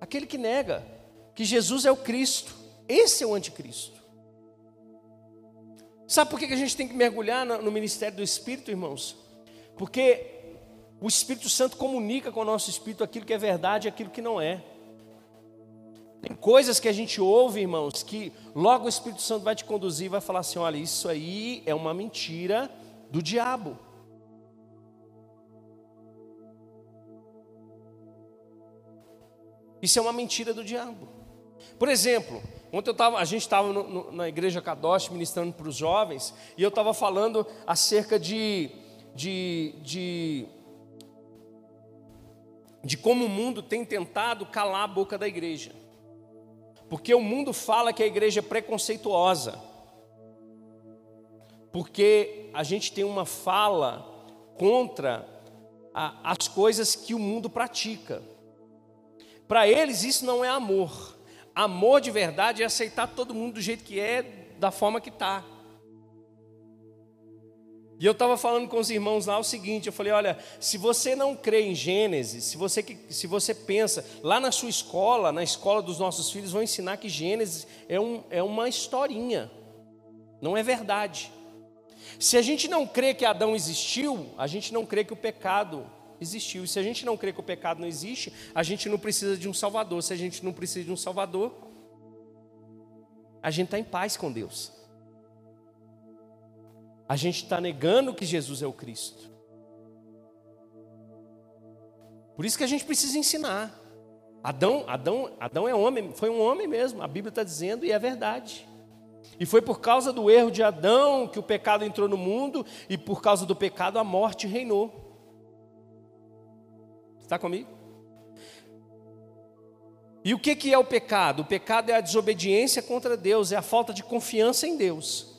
Aquele que nega que Jesus é o Cristo. Esse é o anticristo. Sabe por que a gente tem que mergulhar no ministério do Espírito, irmãos? Porque o Espírito Santo comunica com o nosso espírito aquilo que é verdade e aquilo que não é. Tem coisas que a gente ouve, irmãos, que logo o Espírito Santo vai te conduzir e vai falar assim: olha, isso aí é uma mentira do diabo. Isso é uma mentira do diabo. Por exemplo, ontem eu tava, a gente estava na igreja Kadosh ministrando para os jovens e eu estava falando acerca de, de, de, de como o mundo tem tentado calar a boca da igreja. Porque o mundo fala que a igreja é preconceituosa. Porque a gente tem uma fala contra a, as coisas que o mundo pratica. Para eles isso não é amor. Amor de verdade é aceitar todo mundo do jeito que é, da forma que está. E eu estava falando com os irmãos lá o seguinte: eu falei, olha, se você não crê em Gênesis, se você, se você pensa, lá na sua escola, na escola dos nossos filhos, vão ensinar que Gênesis é, um, é uma historinha, não é verdade. Se a gente não crê que Adão existiu, a gente não crê que o pecado existiu. E se a gente não crê que o pecado não existe, a gente não precisa de um Salvador. Se a gente não precisa de um Salvador, a gente está em paz com Deus. A gente está negando que Jesus é o Cristo. Por isso que a gente precisa ensinar. Adão, Adão, Adão é homem, foi um homem mesmo. A Bíblia está dizendo e é verdade. E foi por causa do erro de Adão que o pecado entrou no mundo e por causa do pecado a morte reinou. Está comigo? E o que, que é o pecado? O pecado é a desobediência contra Deus, é a falta de confiança em Deus.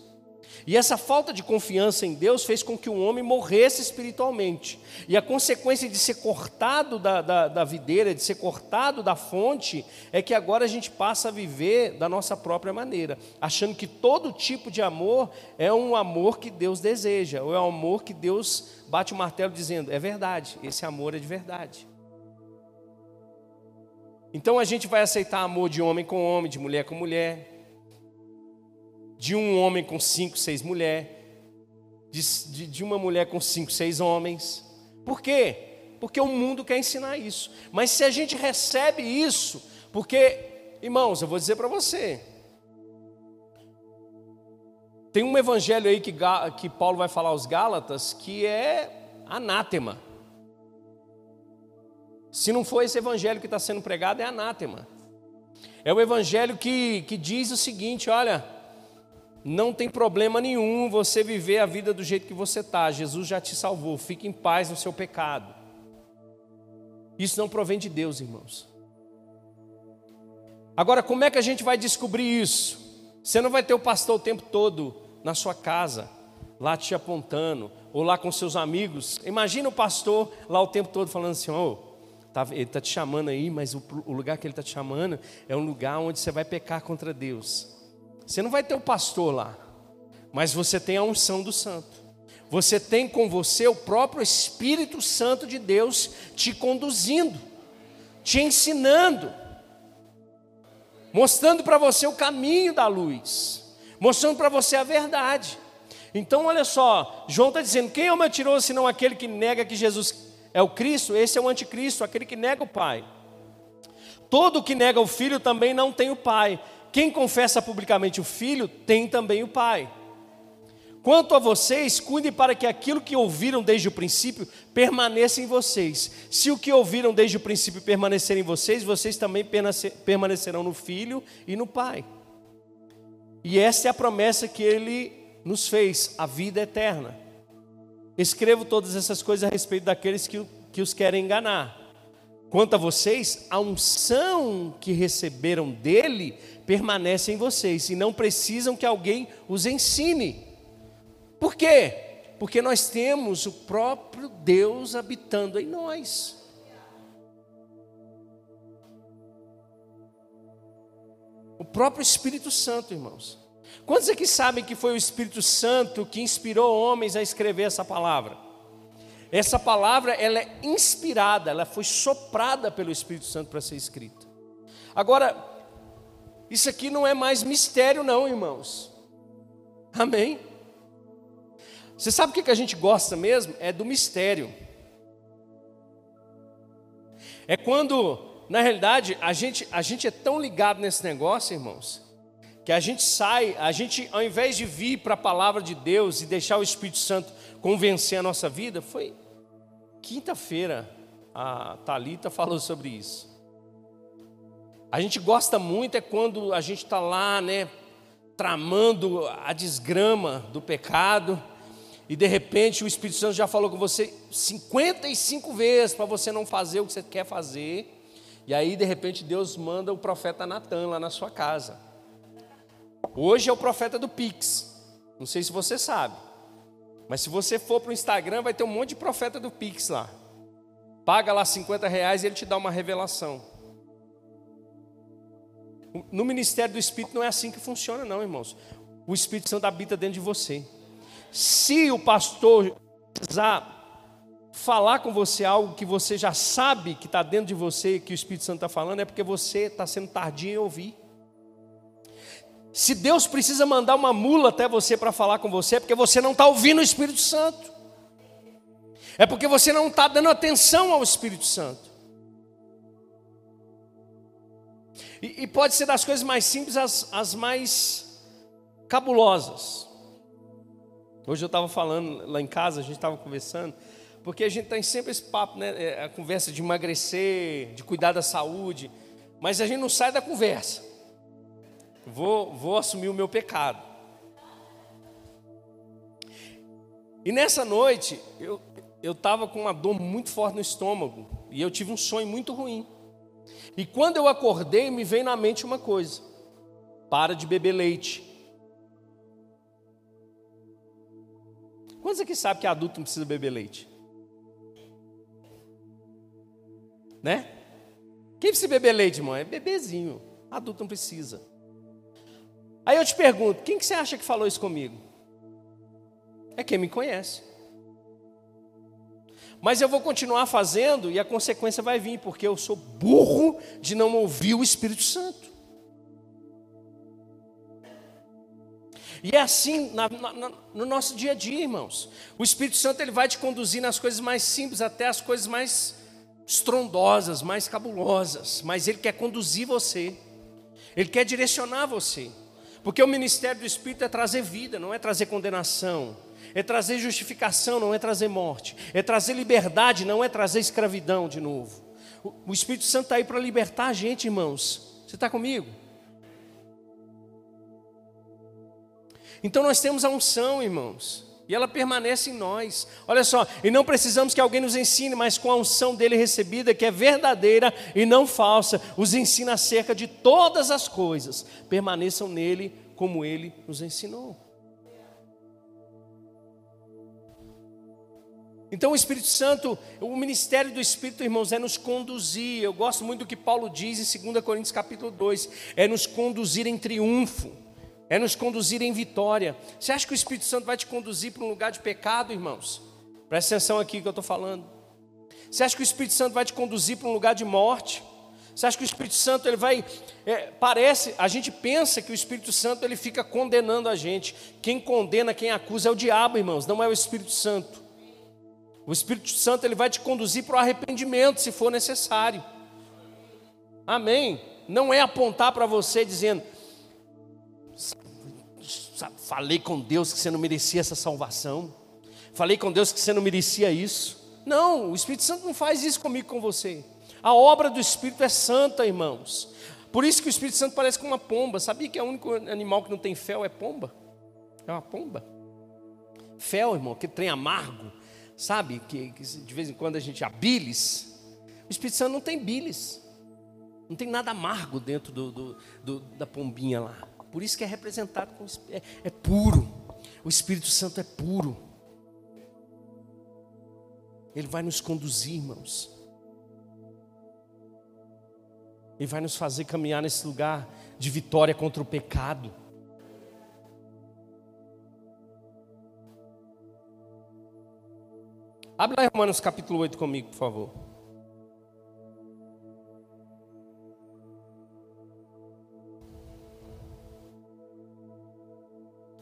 E essa falta de confiança em Deus fez com que o homem morresse espiritualmente. E a consequência de ser cortado da, da, da, videira, de ser cortado da fonte, é que agora a gente passa a viver da nossa própria maneira, achando que todo tipo de amor é um amor que Deus deseja, ou é um amor que Deus bate o martelo dizendo: é verdade, esse amor é de verdade. Então a gente vai aceitar amor de homem com homem, de mulher com mulher, de um homem com cinco, seis mulheres, de, de, uma mulher com cinco, seis homens. Por quê? Porque o mundo quer ensinar isso. Mas se a gente recebe isso, porque, irmãos, eu vou dizer para você, tem um evangelho aí que, que Paulo vai falar aos Gálatas que é anátema. Se não for esse evangelho que está sendo pregado, é anátema. É o evangelho que, que diz o seguinte: olha, não tem problema nenhum você viver a vida do jeito que você está. Jesus já te salvou. Fique em paz no seu pecado. Isso não provém de Deus, irmãos. Agora, como é que a gente vai descobrir isso? Você não vai ter o pastor o tempo todo na sua casa, lá te apontando, ou lá com seus amigos. Imagina o pastor lá o tempo todo falando assim: oh, ele está te chamando aí, mas o, o lugar que ele está te chamando é um lugar onde você vai pecar contra Deus. Você não vai ter o pastor lá, mas você tem a unção do santo. Você tem com você o próprio Espírito Santo de Deus te conduzindo, te ensinando, mostrando para você o caminho da luz, mostrando para você a verdade. Então, olha só, João está dizendo: quem é o mentiroso senão aquele que nega que Jesus é o Cristo? Esse é o anticristo, aquele que nega o Pai. Todo que nega o Filho também não tem o Pai. Quem confessa publicamente o Filho tem também o Pai. Quanto a vocês, cuidem para que aquilo que ouviram desde o princípio permaneça em vocês. Se o que ouviram desde o princípio permanecer em vocês, vocês também permanecerão no Filho e no Pai. E essa é a promessa que Ele nos fez, a vida eterna. Escrevo todas essas coisas a respeito daqueles que, que os querem enganar. Quanto a vocês, a unção que receberam dele permanece em vocês e não precisam que alguém os ensine. Por quê? Porque nós temos o próprio Deus habitando em nós. O próprio Espírito Santo, irmãos. Quantos aqui sabem que foi o Espírito Santo que inspirou homens a escrever essa palavra? Essa palavra ela é inspirada, ela foi soprada pelo Espírito Santo para ser escrita. Agora, isso aqui não é mais mistério, não, irmãos. Amém? Você sabe o que a gente gosta mesmo? É do mistério. É quando, na realidade, a gente, a gente é tão ligado nesse negócio, irmãos, que a gente sai, a gente, ao invés de vir para a palavra de Deus e deixar o Espírito Santo convencer a nossa vida, foi quinta-feira a Talita falou sobre isso. A gente gosta muito é quando a gente está lá, né, tramando a desgrama do pecado, e de repente o Espírito Santo já falou com você 55 vezes para você não fazer o que você quer fazer, e aí de repente Deus manda o profeta Natan lá na sua casa. Hoje é o profeta do Pix, não sei se você sabe, mas se você for para o Instagram, vai ter um monte de profeta do Pix lá. Paga lá 50 reais e ele te dá uma revelação. No ministério do Espírito não é assim que funciona, não, irmãos. O Espírito Santo habita dentro de você. Se o pastor precisar falar com você algo que você já sabe que está dentro de você, que o Espírito Santo está falando, é porque você está sendo tardio em ouvir. Se Deus precisa mandar uma mula até você para falar com você, é porque você não está ouvindo o Espírito Santo. É porque você não está dando atenção ao Espírito Santo. E, e pode ser das coisas mais simples às mais cabulosas. Hoje eu estava falando lá em casa, a gente estava conversando, porque a gente tem sempre esse papo, né? É, a conversa de emagrecer, de cuidar da saúde, mas a gente não sai da conversa. Vou, vou assumir o meu pecado. E nessa noite, eu estava com uma dor muito forte no estômago, e eu tive um sonho muito ruim. E quando eu acordei, me veio na mente uma coisa: para de beber leite. Quantos aqui sabe que adulto não precisa beber leite? Né? Quem precisa beber leite, irmão? É bebezinho. Adulto não precisa. Aí eu te pergunto: quem que você acha que falou isso comigo? É quem me conhece. Mas eu vou continuar fazendo e a consequência vai vir, porque eu sou burro de não ouvir o Espírito Santo. E é assim na, na, no nosso dia a dia, irmãos. O Espírito Santo ele vai te conduzir nas coisas mais simples até as coisas mais estrondosas, mais cabulosas. Mas ele quer conduzir você. Ele quer direcionar você. Porque o ministério do Espírito é trazer vida, não é trazer condenação é trazer justificação, não é trazer morte, é trazer liberdade, não é trazer escravidão de novo. O Espírito Santo está aí para libertar a gente, irmãos. Você está comigo? Então nós temos a unção, irmãos, e ela permanece em nós. Olha só, e não precisamos que alguém nos ensine, mas com a unção dele recebida, que é verdadeira e não falsa, os ensina acerca de todas as coisas. Permaneçam nele como ele nos ensinou. Então o Espírito Santo, o ministério do Espírito, irmãos, é nos conduzir. Eu gosto muito do que Paulo diz em 2 Coríntios capítulo 2, é nos conduzir em triunfo, é nos conduzir em vitória. Você acha que o Espírito Santo vai te conduzir para um lugar de pecado, irmãos? Presta atenção aqui que eu estou falando. Você acha que o Espírito Santo vai te conduzir para um lugar de morte? Você acha que o Espírito Santo ele vai? É, parece, a gente pensa que o Espírito Santo ele fica condenando a gente. Quem condena, quem acusa é o diabo, irmãos, não é o Espírito Santo. O Espírito Santo ele vai te conduzir para o arrependimento, se for necessário. Amém. Não é apontar para você dizendo, falei com Deus que você não merecia essa salvação. Falei com Deus que você não merecia isso. Não, o Espírito Santo não faz isso comigo, com você. A obra do Espírito é santa, irmãos. Por isso que o Espírito Santo parece com uma pomba. Sabia que é o único animal que não tem fel é pomba? É uma pomba. Fel, irmão, que trem amargo sabe, que, que, de vez em quando a gente, a bilis, o Espírito Santo não tem bilis, não tem nada amargo dentro do, do, do, da pombinha lá, por isso que é representado com, é, é puro, o Espírito Santo é puro, ele vai nos conduzir, irmãos, ele vai nos fazer caminhar nesse lugar de vitória contra o pecado. Abre lá Romanos capítulo 8 comigo, por favor.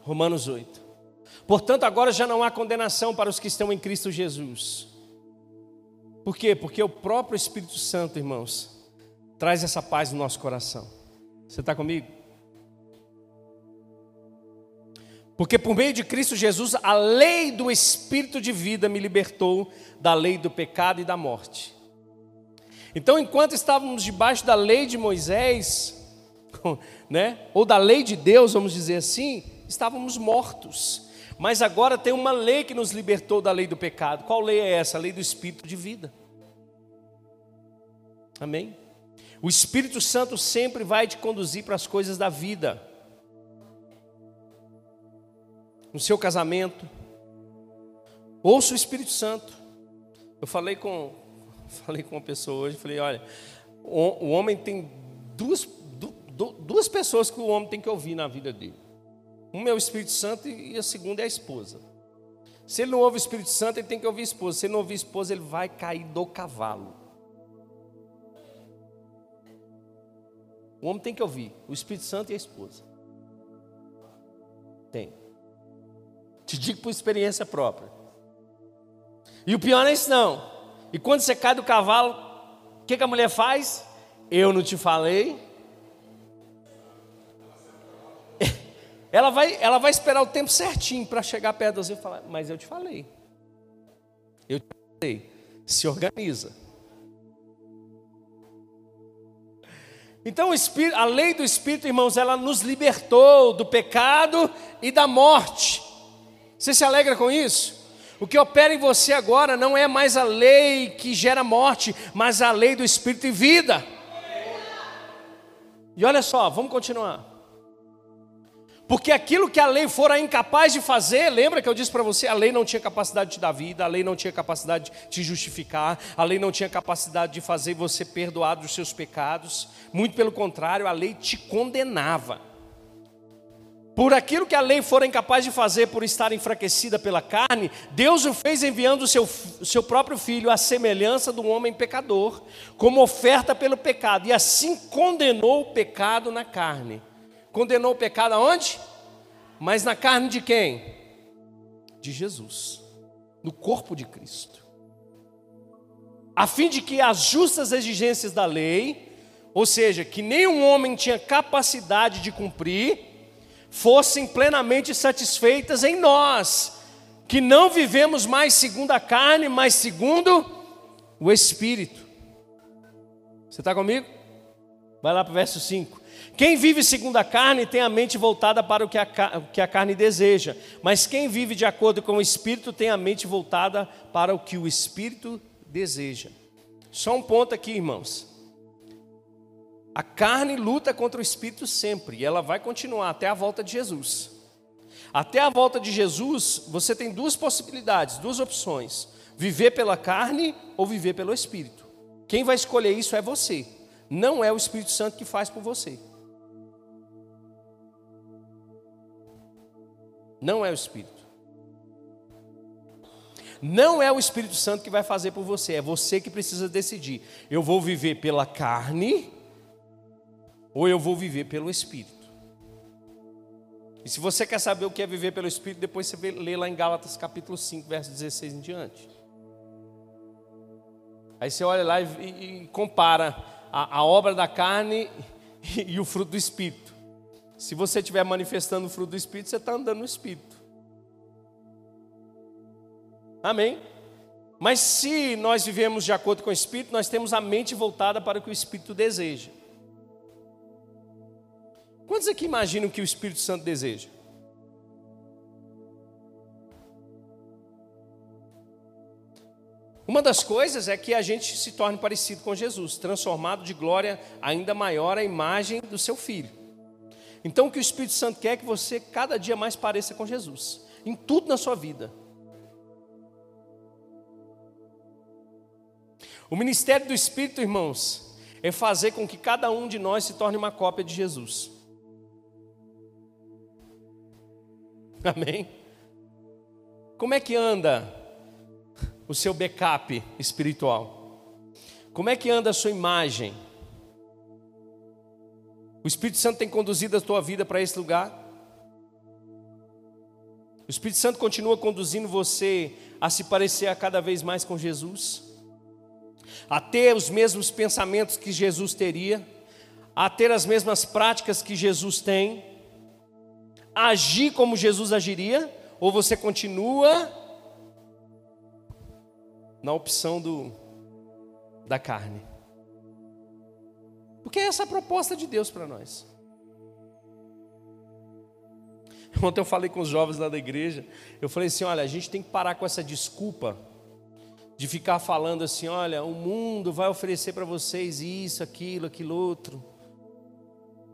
Romanos 8. Portanto, agora já não há condenação para os que estão em Cristo Jesus. Por quê? Porque o próprio Espírito Santo, irmãos, traz essa paz no nosso coração. Você está comigo? Porque por meio de Cristo Jesus, a lei do Espírito de vida me libertou da lei do pecado e da morte. Então, enquanto estávamos debaixo da lei de Moisés, né, ou da lei de Deus, vamos dizer assim, estávamos mortos. Mas agora tem uma lei que nos libertou da lei do pecado. Qual lei é essa? A lei do espírito de vida. Amém? O Espírito Santo sempre vai te conduzir para as coisas da vida. No seu casamento. Ouça o Espírito Santo. Eu falei com, falei com uma pessoa hoje, falei, olha, o, o homem tem duas, du, duas pessoas que o homem tem que ouvir na vida dele. Uma é o Espírito Santo e a segunda é a esposa. Se ele não ouve o Espírito Santo, ele tem que ouvir a esposa. Se ele não ouvir a esposa, ele vai cair do cavalo. O homem tem que ouvir o Espírito Santo e a esposa. Tem. Te digo por experiência própria. E o pior é isso não. E quando você cai do cavalo, o que, que a mulher faz? Eu não te falei. Ela vai, ela vai esperar o tempo certinho para chegar perto de você e falar, mas eu te falei. Eu te falei. Se organiza. Então, a lei do Espírito, irmãos, ela nos libertou do pecado e da morte. Você se alegra com isso? O que opera em você agora não é mais a lei que gera morte, mas a lei do Espírito e vida. E olha só, vamos continuar. Porque aquilo que a lei fora incapaz de fazer, lembra que eu disse para você, a lei não tinha capacidade de te dar vida, a lei não tinha capacidade de te justificar, a lei não tinha capacidade de fazer você perdoar dos seus pecados. Muito pelo contrário, a lei te condenava. Por aquilo que a lei fora incapaz de fazer por estar enfraquecida pela carne, Deus o fez enviando o seu, seu próprio filho à semelhança do homem pecador, como oferta pelo pecado, e assim condenou o pecado na carne Condenou o pecado aonde? Mas na carne de quem? De Jesus, no corpo de Cristo. A fim de que as justas exigências da lei, ou seja, que nenhum homem tinha capacidade de cumprir, fossem plenamente satisfeitas em nós, que não vivemos mais segundo a carne, mas segundo o Espírito. Você está comigo? Vai lá para o verso 5. Quem vive segundo a carne tem a mente voltada para o que a, o que a carne deseja, mas quem vive de acordo com o Espírito tem a mente voltada para o que o Espírito deseja. Só um ponto aqui, irmãos. A carne luta contra o Espírito sempre, e ela vai continuar até a volta de Jesus. Até a volta de Jesus, você tem duas possibilidades, duas opções: viver pela carne ou viver pelo Espírito. Quem vai escolher isso é você, não é o Espírito Santo que faz por você. Não é o Espírito. Não é o Espírito Santo que vai fazer por você, é você que precisa decidir. Eu vou viver pela carne ou eu vou viver pelo Espírito. E se você quer saber o que é viver pelo Espírito, depois você lê lá em Gálatas capítulo 5, verso 16 em diante. Aí você olha lá e, e compara a, a obra da carne e, e o fruto do Espírito. Se você estiver manifestando o fruto do Espírito, você está andando no Espírito. Amém? Mas se nós vivemos de acordo com o Espírito, nós temos a mente voltada para o que o Espírito deseja. Quantos aqui imaginam que o Espírito Santo deseja? Uma das coisas é que a gente se torne parecido com Jesus, transformado de glória ainda maior à imagem do seu Filho. Então, o que o Espírito Santo quer é que você cada dia mais pareça com Jesus, em tudo na sua vida. O ministério do Espírito, irmãos, é fazer com que cada um de nós se torne uma cópia de Jesus. Amém? Como é que anda o seu backup espiritual? Como é que anda a sua imagem? O Espírito Santo tem conduzido a tua vida para esse lugar? O Espírito Santo continua conduzindo você a se parecer a cada vez mais com Jesus? A ter os mesmos pensamentos que Jesus teria? A ter as mesmas práticas que Jesus tem? Agir como Jesus agiria? Ou você continua na opção do, da carne? Porque essa é a proposta de Deus para nós. Ontem eu falei com os jovens lá da igreja, eu falei assim: olha, a gente tem que parar com essa desculpa de ficar falando assim: olha, o mundo vai oferecer para vocês isso, aquilo, aquilo outro.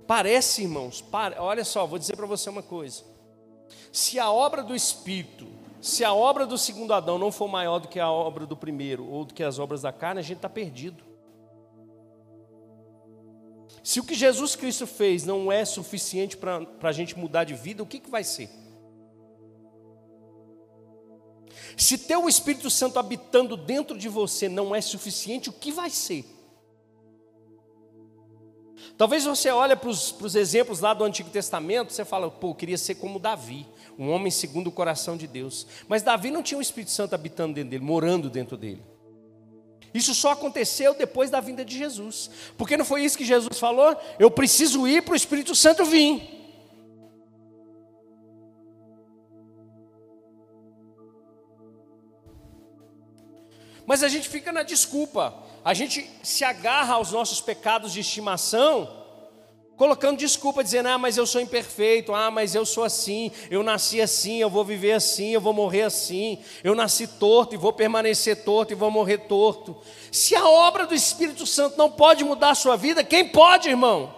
Parece, irmãos, para, olha só, vou dizer para você uma coisa. Se a obra do Espírito, se a obra do segundo Adão não for maior do que a obra do primeiro, ou do que as obras da carne, a gente está perdido. Se o que Jesus Cristo fez não é suficiente para a gente mudar de vida, o que, que vai ser? Se ter o Espírito Santo habitando dentro de você não é suficiente, o que vai ser? Talvez você olhe para os exemplos lá do Antigo Testamento, você fala, pô, eu queria ser como Davi, um homem segundo o coração de Deus. Mas Davi não tinha o Espírito Santo habitando dentro dele, morando dentro dele. Isso só aconteceu depois da vinda de Jesus. Porque não foi isso que Jesus falou? Eu preciso ir para o Espírito Santo vir. Mas a gente fica na desculpa. A gente se agarra aos nossos pecados de estimação, colocando desculpa, dizendo: ah, mas eu sou imperfeito, ah, mas eu sou assim, eu nasci assim, eu vou viver assim, eu vou morrer assim, eu nasci torto e vou permanecer torto e vou morrer torto. Se a obra do Espírito Santo não pode mudar a sua vida, quem pode, irmão?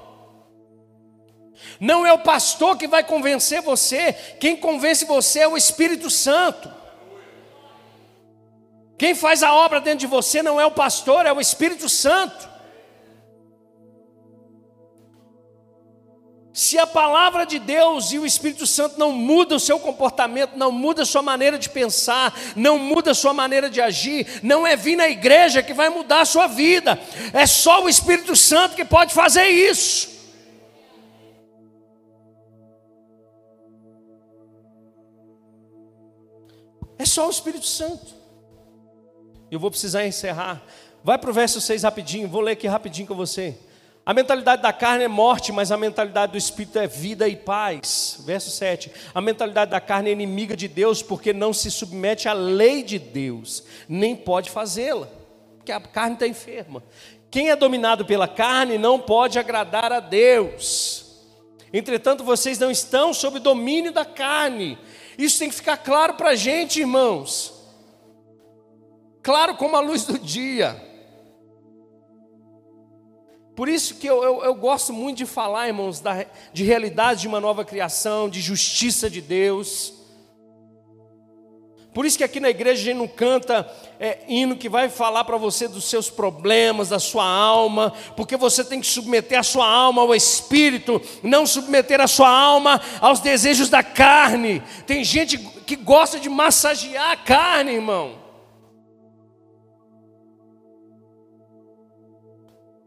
Não é o pastor que vai convencer você, quem convence você é o Espírito Santo. Quem faz a obra dentro de você não é o pastor, é o Espírito Santo. Se a palavra de Deus e o Espírito Santo não muda o seu comportamento, não muda a sua maneira de pensar, não muda a sua maneira de agir, não é vir na igreja que vai mudar a sua vida, é só o Espírito Santo que pode fazer isso. É só o Espírito Santo. Eu vou precisar encerrar. Vai para o verso 6 rapidinho, vou ler aqui rapidinho com você. A mentalidade da carne é morte, mas a mentalidade do espírito é vida e paz. Verso 7. A mentalidade da carne é inimiga de Deus porque não se submete à lei de Deus, nem pode fazê-la, porque a carne está enferma. Quem é dominado pela carne não pode agradar a Deus. Entretanto, vocês não estão sob domínio da carne. Isso tem que ficar claro para a gente, irmãos claro como a luz do dia. Por isso que eu, eu, eu, gosto muito de falar, irmãos, da, de realidade de uma nova criação, de justiça de Deus. Por isso que aqui na igreja a gente não canta é, hino que vai falar para você dos seus problemas, da sua alma, porque você tem que submeter a sua alma ao Espírito, não submeter a sua alma aos desejos da carne. Tem gente que gosta de massagear a carne, irmão.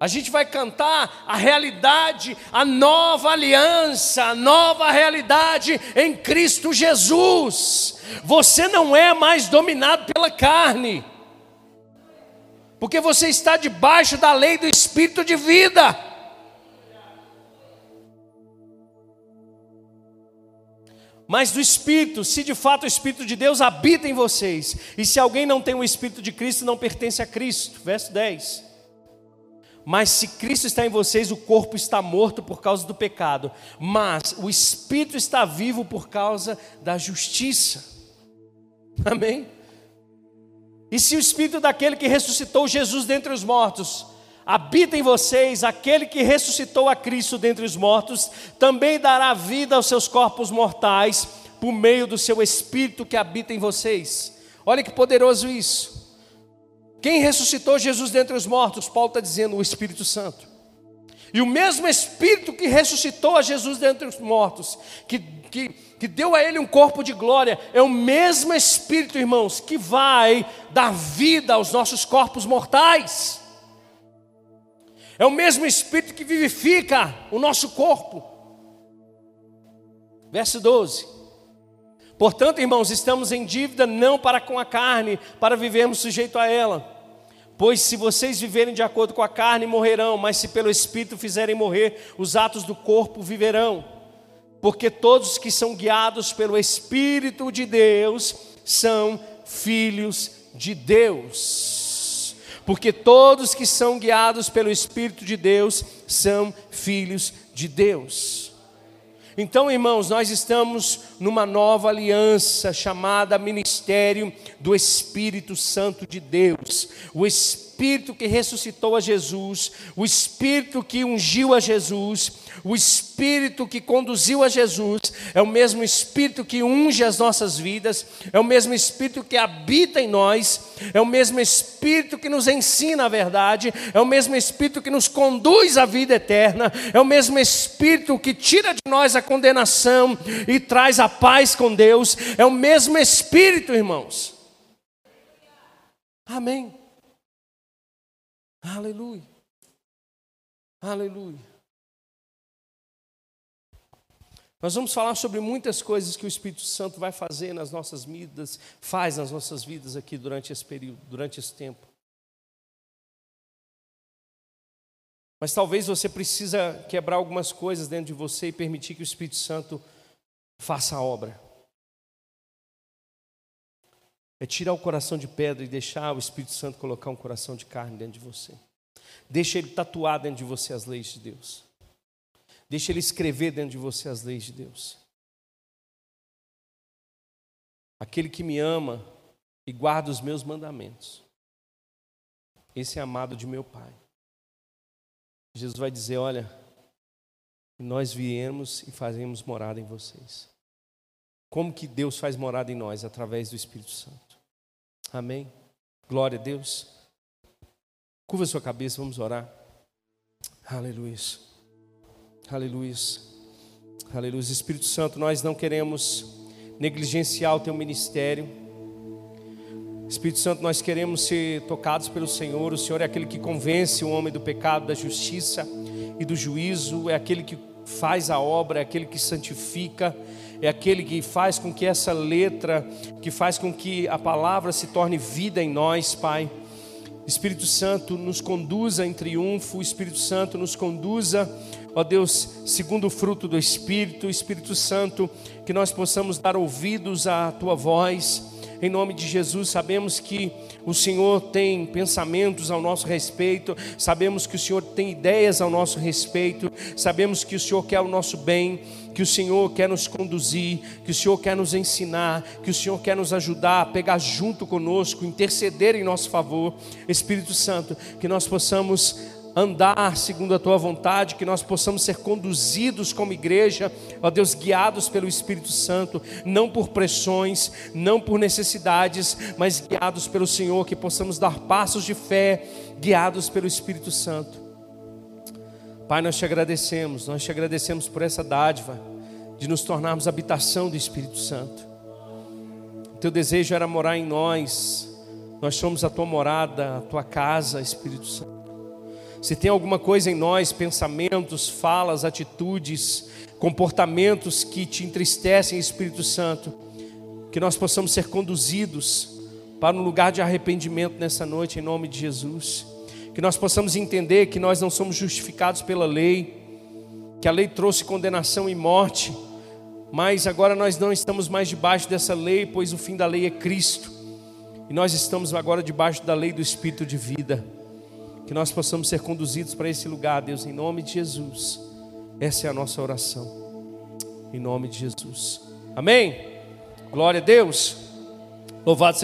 A gente vai cantar a realidade, a nova aliança, a nova realidade em Cristo Jesus. Você não é mais dominado pela carne, porque você está debaixo da lei do Espírito de vida. Mas do Espírito, se de fato o Espírito de Deus habita em vocês, e se alguém não tem o Espírito de Cristo, não pertence a Cristo. Verso 10. Mas se Cristo está em vocês, o corpo está morto por causa do pecado, mas o espírito está vivo por causa da justiça. Amém? E se o espírito daquele que ressuscitou Jesus dentre os mortos habita em vocês, aquele que ressuscitou a Cristo dentre os mortos, também dará vida aos seus corpos mortais por meio do seu espírito que habita em vocês. Olha que poderoso isso. Quem ressuscitou Jesus dentre os mortos? Paulo está dizendo o Espírito Santo. E o mesmo Espírito que ressuscitou a Jesus dentre os mortos, que, que, que deu a ele um corpo de glória, é o mesmo Espírito, irmãos, que vai dar vida aos nossos corpos mortais. É o mesmo Espírito que vivifica o nosso corpo. Verso 12. Portanto, irmãos, estamos em dívida não para com a carne, para vivermos sujeito a ela. Pois se vocês viverem de acordo com a carne, morrerão, mas se pelo Espírito fizerem morrer os atos do corpo, viverão. Porque todos que são guiados pelo Espírito de Deus são filhos de Deus. porque todos que são guiados pelo Espírito de Deus são filhos de Deus. Então, irmãos, nós estamos numa nova aliança chamada Ministério do Espírito Santo de Deus. O Espírito que ressuscitou a Jesus, o Espírito que ungiu a Jesus, o Espírito que conduziu a Jesus, é o mesmo Espírito que unge as nossas vidas, é o mesmo Espírito que habita em nós, é o mesmo Espírito que nos ensina a verdade, é o mesmo Espírito que nos conduz à vida eterna, é o mesmo Espírito que tira de nós a condenação e traz a paz com Deus, é o mesmo Espírito, irmãos. Amém. Aleluia. Aleluia. Nós vamos falar sobre muitas coisas que o Espírito Santo vai fazer nas nossas vidas, faz nas nossas vidas aqui durante esse período, durante esse tempo. Mas talvez você precisa quebrar algumas coisas dentro de você e permitir que o Espírito Santo faça a obra. É tirar o coração de pedra e deixar o Espírito Santo colocar um coração de carne dentro de você. Deixa ele tatuar dentro de você as leis de Deus. Deixa Ele escrever dentro de você as leis de Deus. Aquele que me ama e guarda os meus mandamentos, esse é amado de meu Pai. Jesus vai dizer: Olha, nós viemos e fazemos morada em vocês. Como que Deus faz morada em nós? Através do Espírito Santo. Amém? Glória a Deus. Curva sua cabeça, vamos orar. Aleluia. Aleluia. Aleluia. Espírito Santo, nós não queremos negligenciar o teu ministério. Espírito Santo, nós queremos ser tocados pelo Senhor. O Senhor é aquele que convence o homem do pecado, da justiça e do juízo, é aquele que faz a obra, é aquele que santifica, é aquele que faz com que essa letra, que faz com que a palavra se torne vida em nós, Pai. Espírito Santo nos conduza em triunfo, Espírito Santo nos conduza ó Deus, segundo o fruto do Espírito, Espírito Santo, que nós possamos dar ouvidos à tua voz. Em nome de Jesus, sabemos que o Senhor tem pensamentos ao nosso respeito, sabemos que o Senhor tem ideias ao nosso respeito, sabemos que o Senhor quer o nosso bem, que o Senhor quer nos conduzir, que o Senhor quer nos ensinar, que o Senhor quer nos ajudar a pegar junto conosco, interceder em nosso favor. Espírito Santo, que nós possamos andar segundo a tua vontade, que nós possamos ser conduzidos como igreja, ó Deus, guiados pelo Espírito Santo, não por pressões, não por necessidades, mas guiados pelo Senhor, que possamos dar passos de fé, guiados pelo Espírito Santo. Pai, nós te agradecemos, nós te agradecemos por essa dádiva de nos tornarmos habitação do Espírito Santo. O teu desejo era morar em nós, nós somos a tua morada, a tua casa, Espírito Santo. Se tem alguma coisa em nós, pensamentos, falas, atitudes, comportamentos que te entristecem, Espírito Santo, que nós possamos ser conduzidos para um lugar de arrependimento nessa noite, em nome de Jesus. Que nós possamos entender que nós não somos justificados pela lei, que a lei trouxe condenação e morte, mas agora nós não estamos mais debaixo dessa lei, pois o fim da lei é Cristo, e nós estamos agora debaixo da lei do Espírito de vida. Que nós possamos ser conduzidos para esse lugar, Deus, em nome de Jesus. Essa é a nossa oração. Em nome de Jesus. Amém? Glória a Deus. Louvado seja